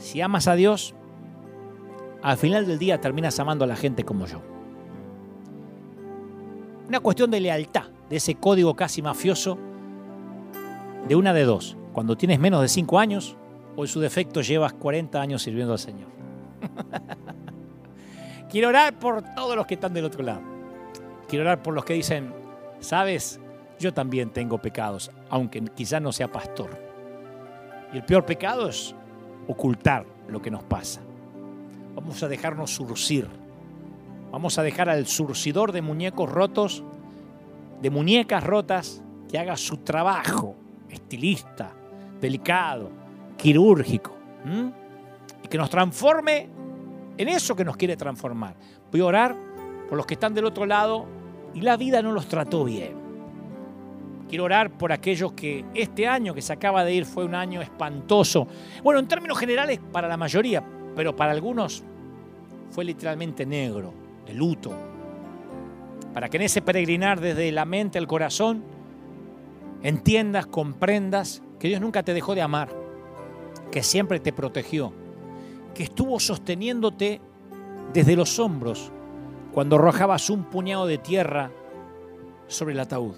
Si amas a Dios, al final del día terminas amando a la gente como yo una cuestión de lealtad, de ese código casi mafioso, de una de dos, cuando tienes menos de cinco años o en su defecto llevas 40 años sirviendo al Señor. Quiero orar por todos los que están del otro lado. Quiero orar por los que dicen, sabes, yo también tengo pecados, aunque quizás no sea pastor. Y el peor pecado es ocultar lo que nos pasa. Vamos a dejarnos surcir Vamos a dejar al surcidor de muñecos rotos, de muñecas rotas, que haga su trabajo, estilista, delicado, quirúrgico, y que nos transforme en eso que nos quiere transformar. Voy a orar por los que están del otro lado y la vida no los trató bien. Quiero orar por aquellos que este año que se acaba de ir fue un año espantoso. Bueno, en términos generales para la mayoría, pero para algunos fue literalmente negro, de luto. Para que en ese peregrinar desde la mente al corazón entiendas, comprendas que Dios nunca te dejó de amar, que siempre te protegió, que estuvo sosteniéndote desde los hombros cuando arrojabas un puñado de tierra sobre el ataúd,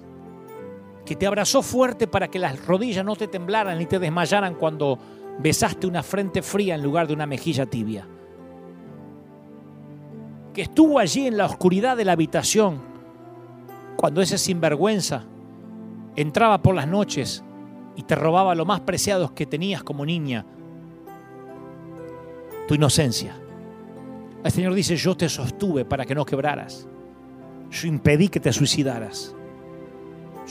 que te abrazó fuerte para que las rodillas no te temblaran ni te desmayaran cuando besaste una frente fría en lugar de una mejilla tibia, que estuvo allí en la oscuridad de la habitación cuando ese sinvergüenza entraba por las noches y te robaba lo más preciado que tenías como niña, tu inocencia. El Señor dice, yo te sostuve para que no quebraras. Yo impedí que te suicidaras.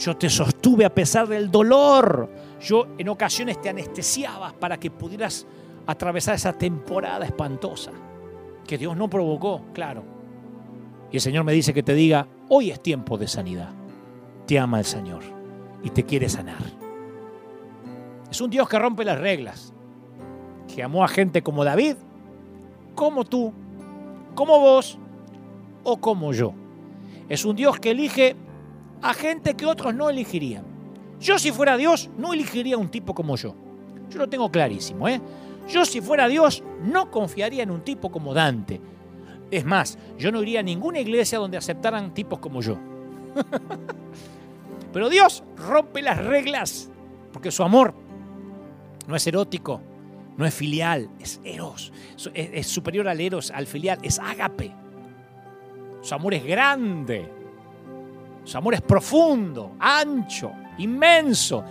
Yo te sostuve a pesar del dolor. Yo en ocasiones te anestesiaba para que pudieras atravesar esa temporada espantosa que Dios no provocó, claro. Y el Señor me dice que te diga, hoy es tiempo de sanidad. Te ama el Señor y te quiere sanar. Es un Dios que rompe las reglas, que amó a gente como David, como tú, como vos o como yo. Es un Dios que elige a gente que otros no elegirían. Yo si fuera Dios no elegiría a un tipo como yo. Yo lo tengo clarísimo, ¿eh? Yo si fuera Dios no confiaría en un tipo como Dante. Es más, yo no iría a ninguna iglesia donde aceptaran tipos como yo. Pero Dios rompe las reglas porque su amor no es erótico, no es filial, es eros. Es, superior al eros, al filial, es ágape. Su amor es grande. Su amor es profundo, ancho, inmenso.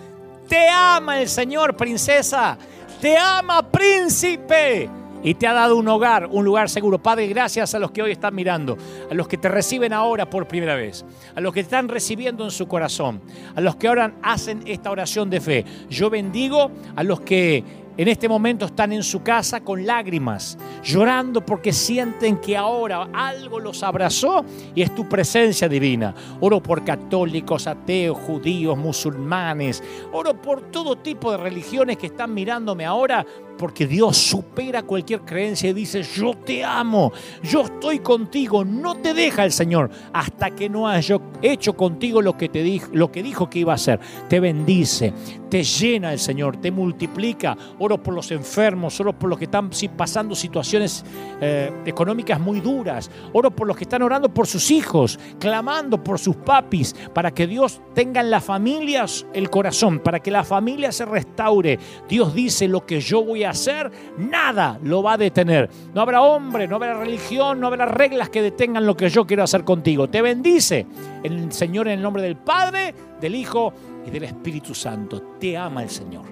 Te ama el Señor, princesa. Te ama, príncipe y te ha dado un hogar, un lugar seguro. Padre, gracias a los que hoy están mirando, a los que te reciben ahora por primera vez, a los que están recibiendo en su corazón, a los que ahora hacen esta oración de fe. Yo bendigo a los que en este momento están en su casa con lágrimas, llorando porque sienten que ahora algo los abrazó y es tu presencia divina. Oro por católicos, ateos, judíos, musulmanes. Oro por todo tipo de religiones que están mirándome ahora porque Dios supera cualquier creencia y dice, yo te amo, yo estoy contigo, no te deja el Señor hasta que no haya hecho contigo lo que, te dijo, lo que dijo que iba a hacer. Te bendice, te llena el Señor, te multiplica. Oro por los enfermos, oro por los que están pasando situaciones eh, económicas muy duras, oro por los que están orando por sus hijos, clamando por sus papis, para que Dios tenga en las familias el corazón, para que la familia se restaure. Dios dice lo que yo voy a hacer, nada lo va a detener. No habrá hombre, no habrá religión, no habrá reglas que detengan lo que yo quiero hacer contigo. Te bendice el Señor en el nombre del Padre, del Hijo y del Espíritu Santo. Te ama el Señor.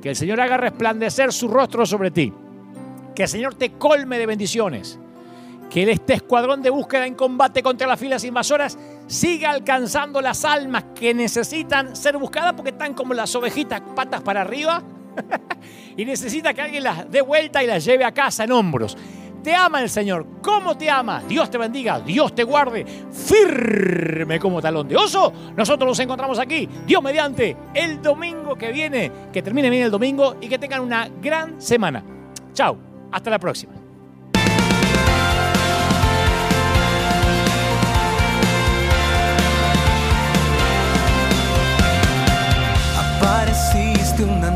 Que el Señor haga resplandecer su rostro sobre ti. Que el Señor te colme de bendiciones. Que este escuadrón de búsqueda en combate contra las filas invasoras siga alcanzando las almas que necesitan ser buscadas porque están como las ovejitas patas para arriba y necesita que alguien las dé vuelta y las lleve a casa en hombros. Te ama el Señor. ¿Cómo te ama? Dios te bendiga, Dios te guarde. Firme como talón de oso. Nosotros nos encontramos aquí, Dios mediante, el domingo que viene. Que termine bien el domingo y que tengan una gran semana. Chao. Hasta la próxima.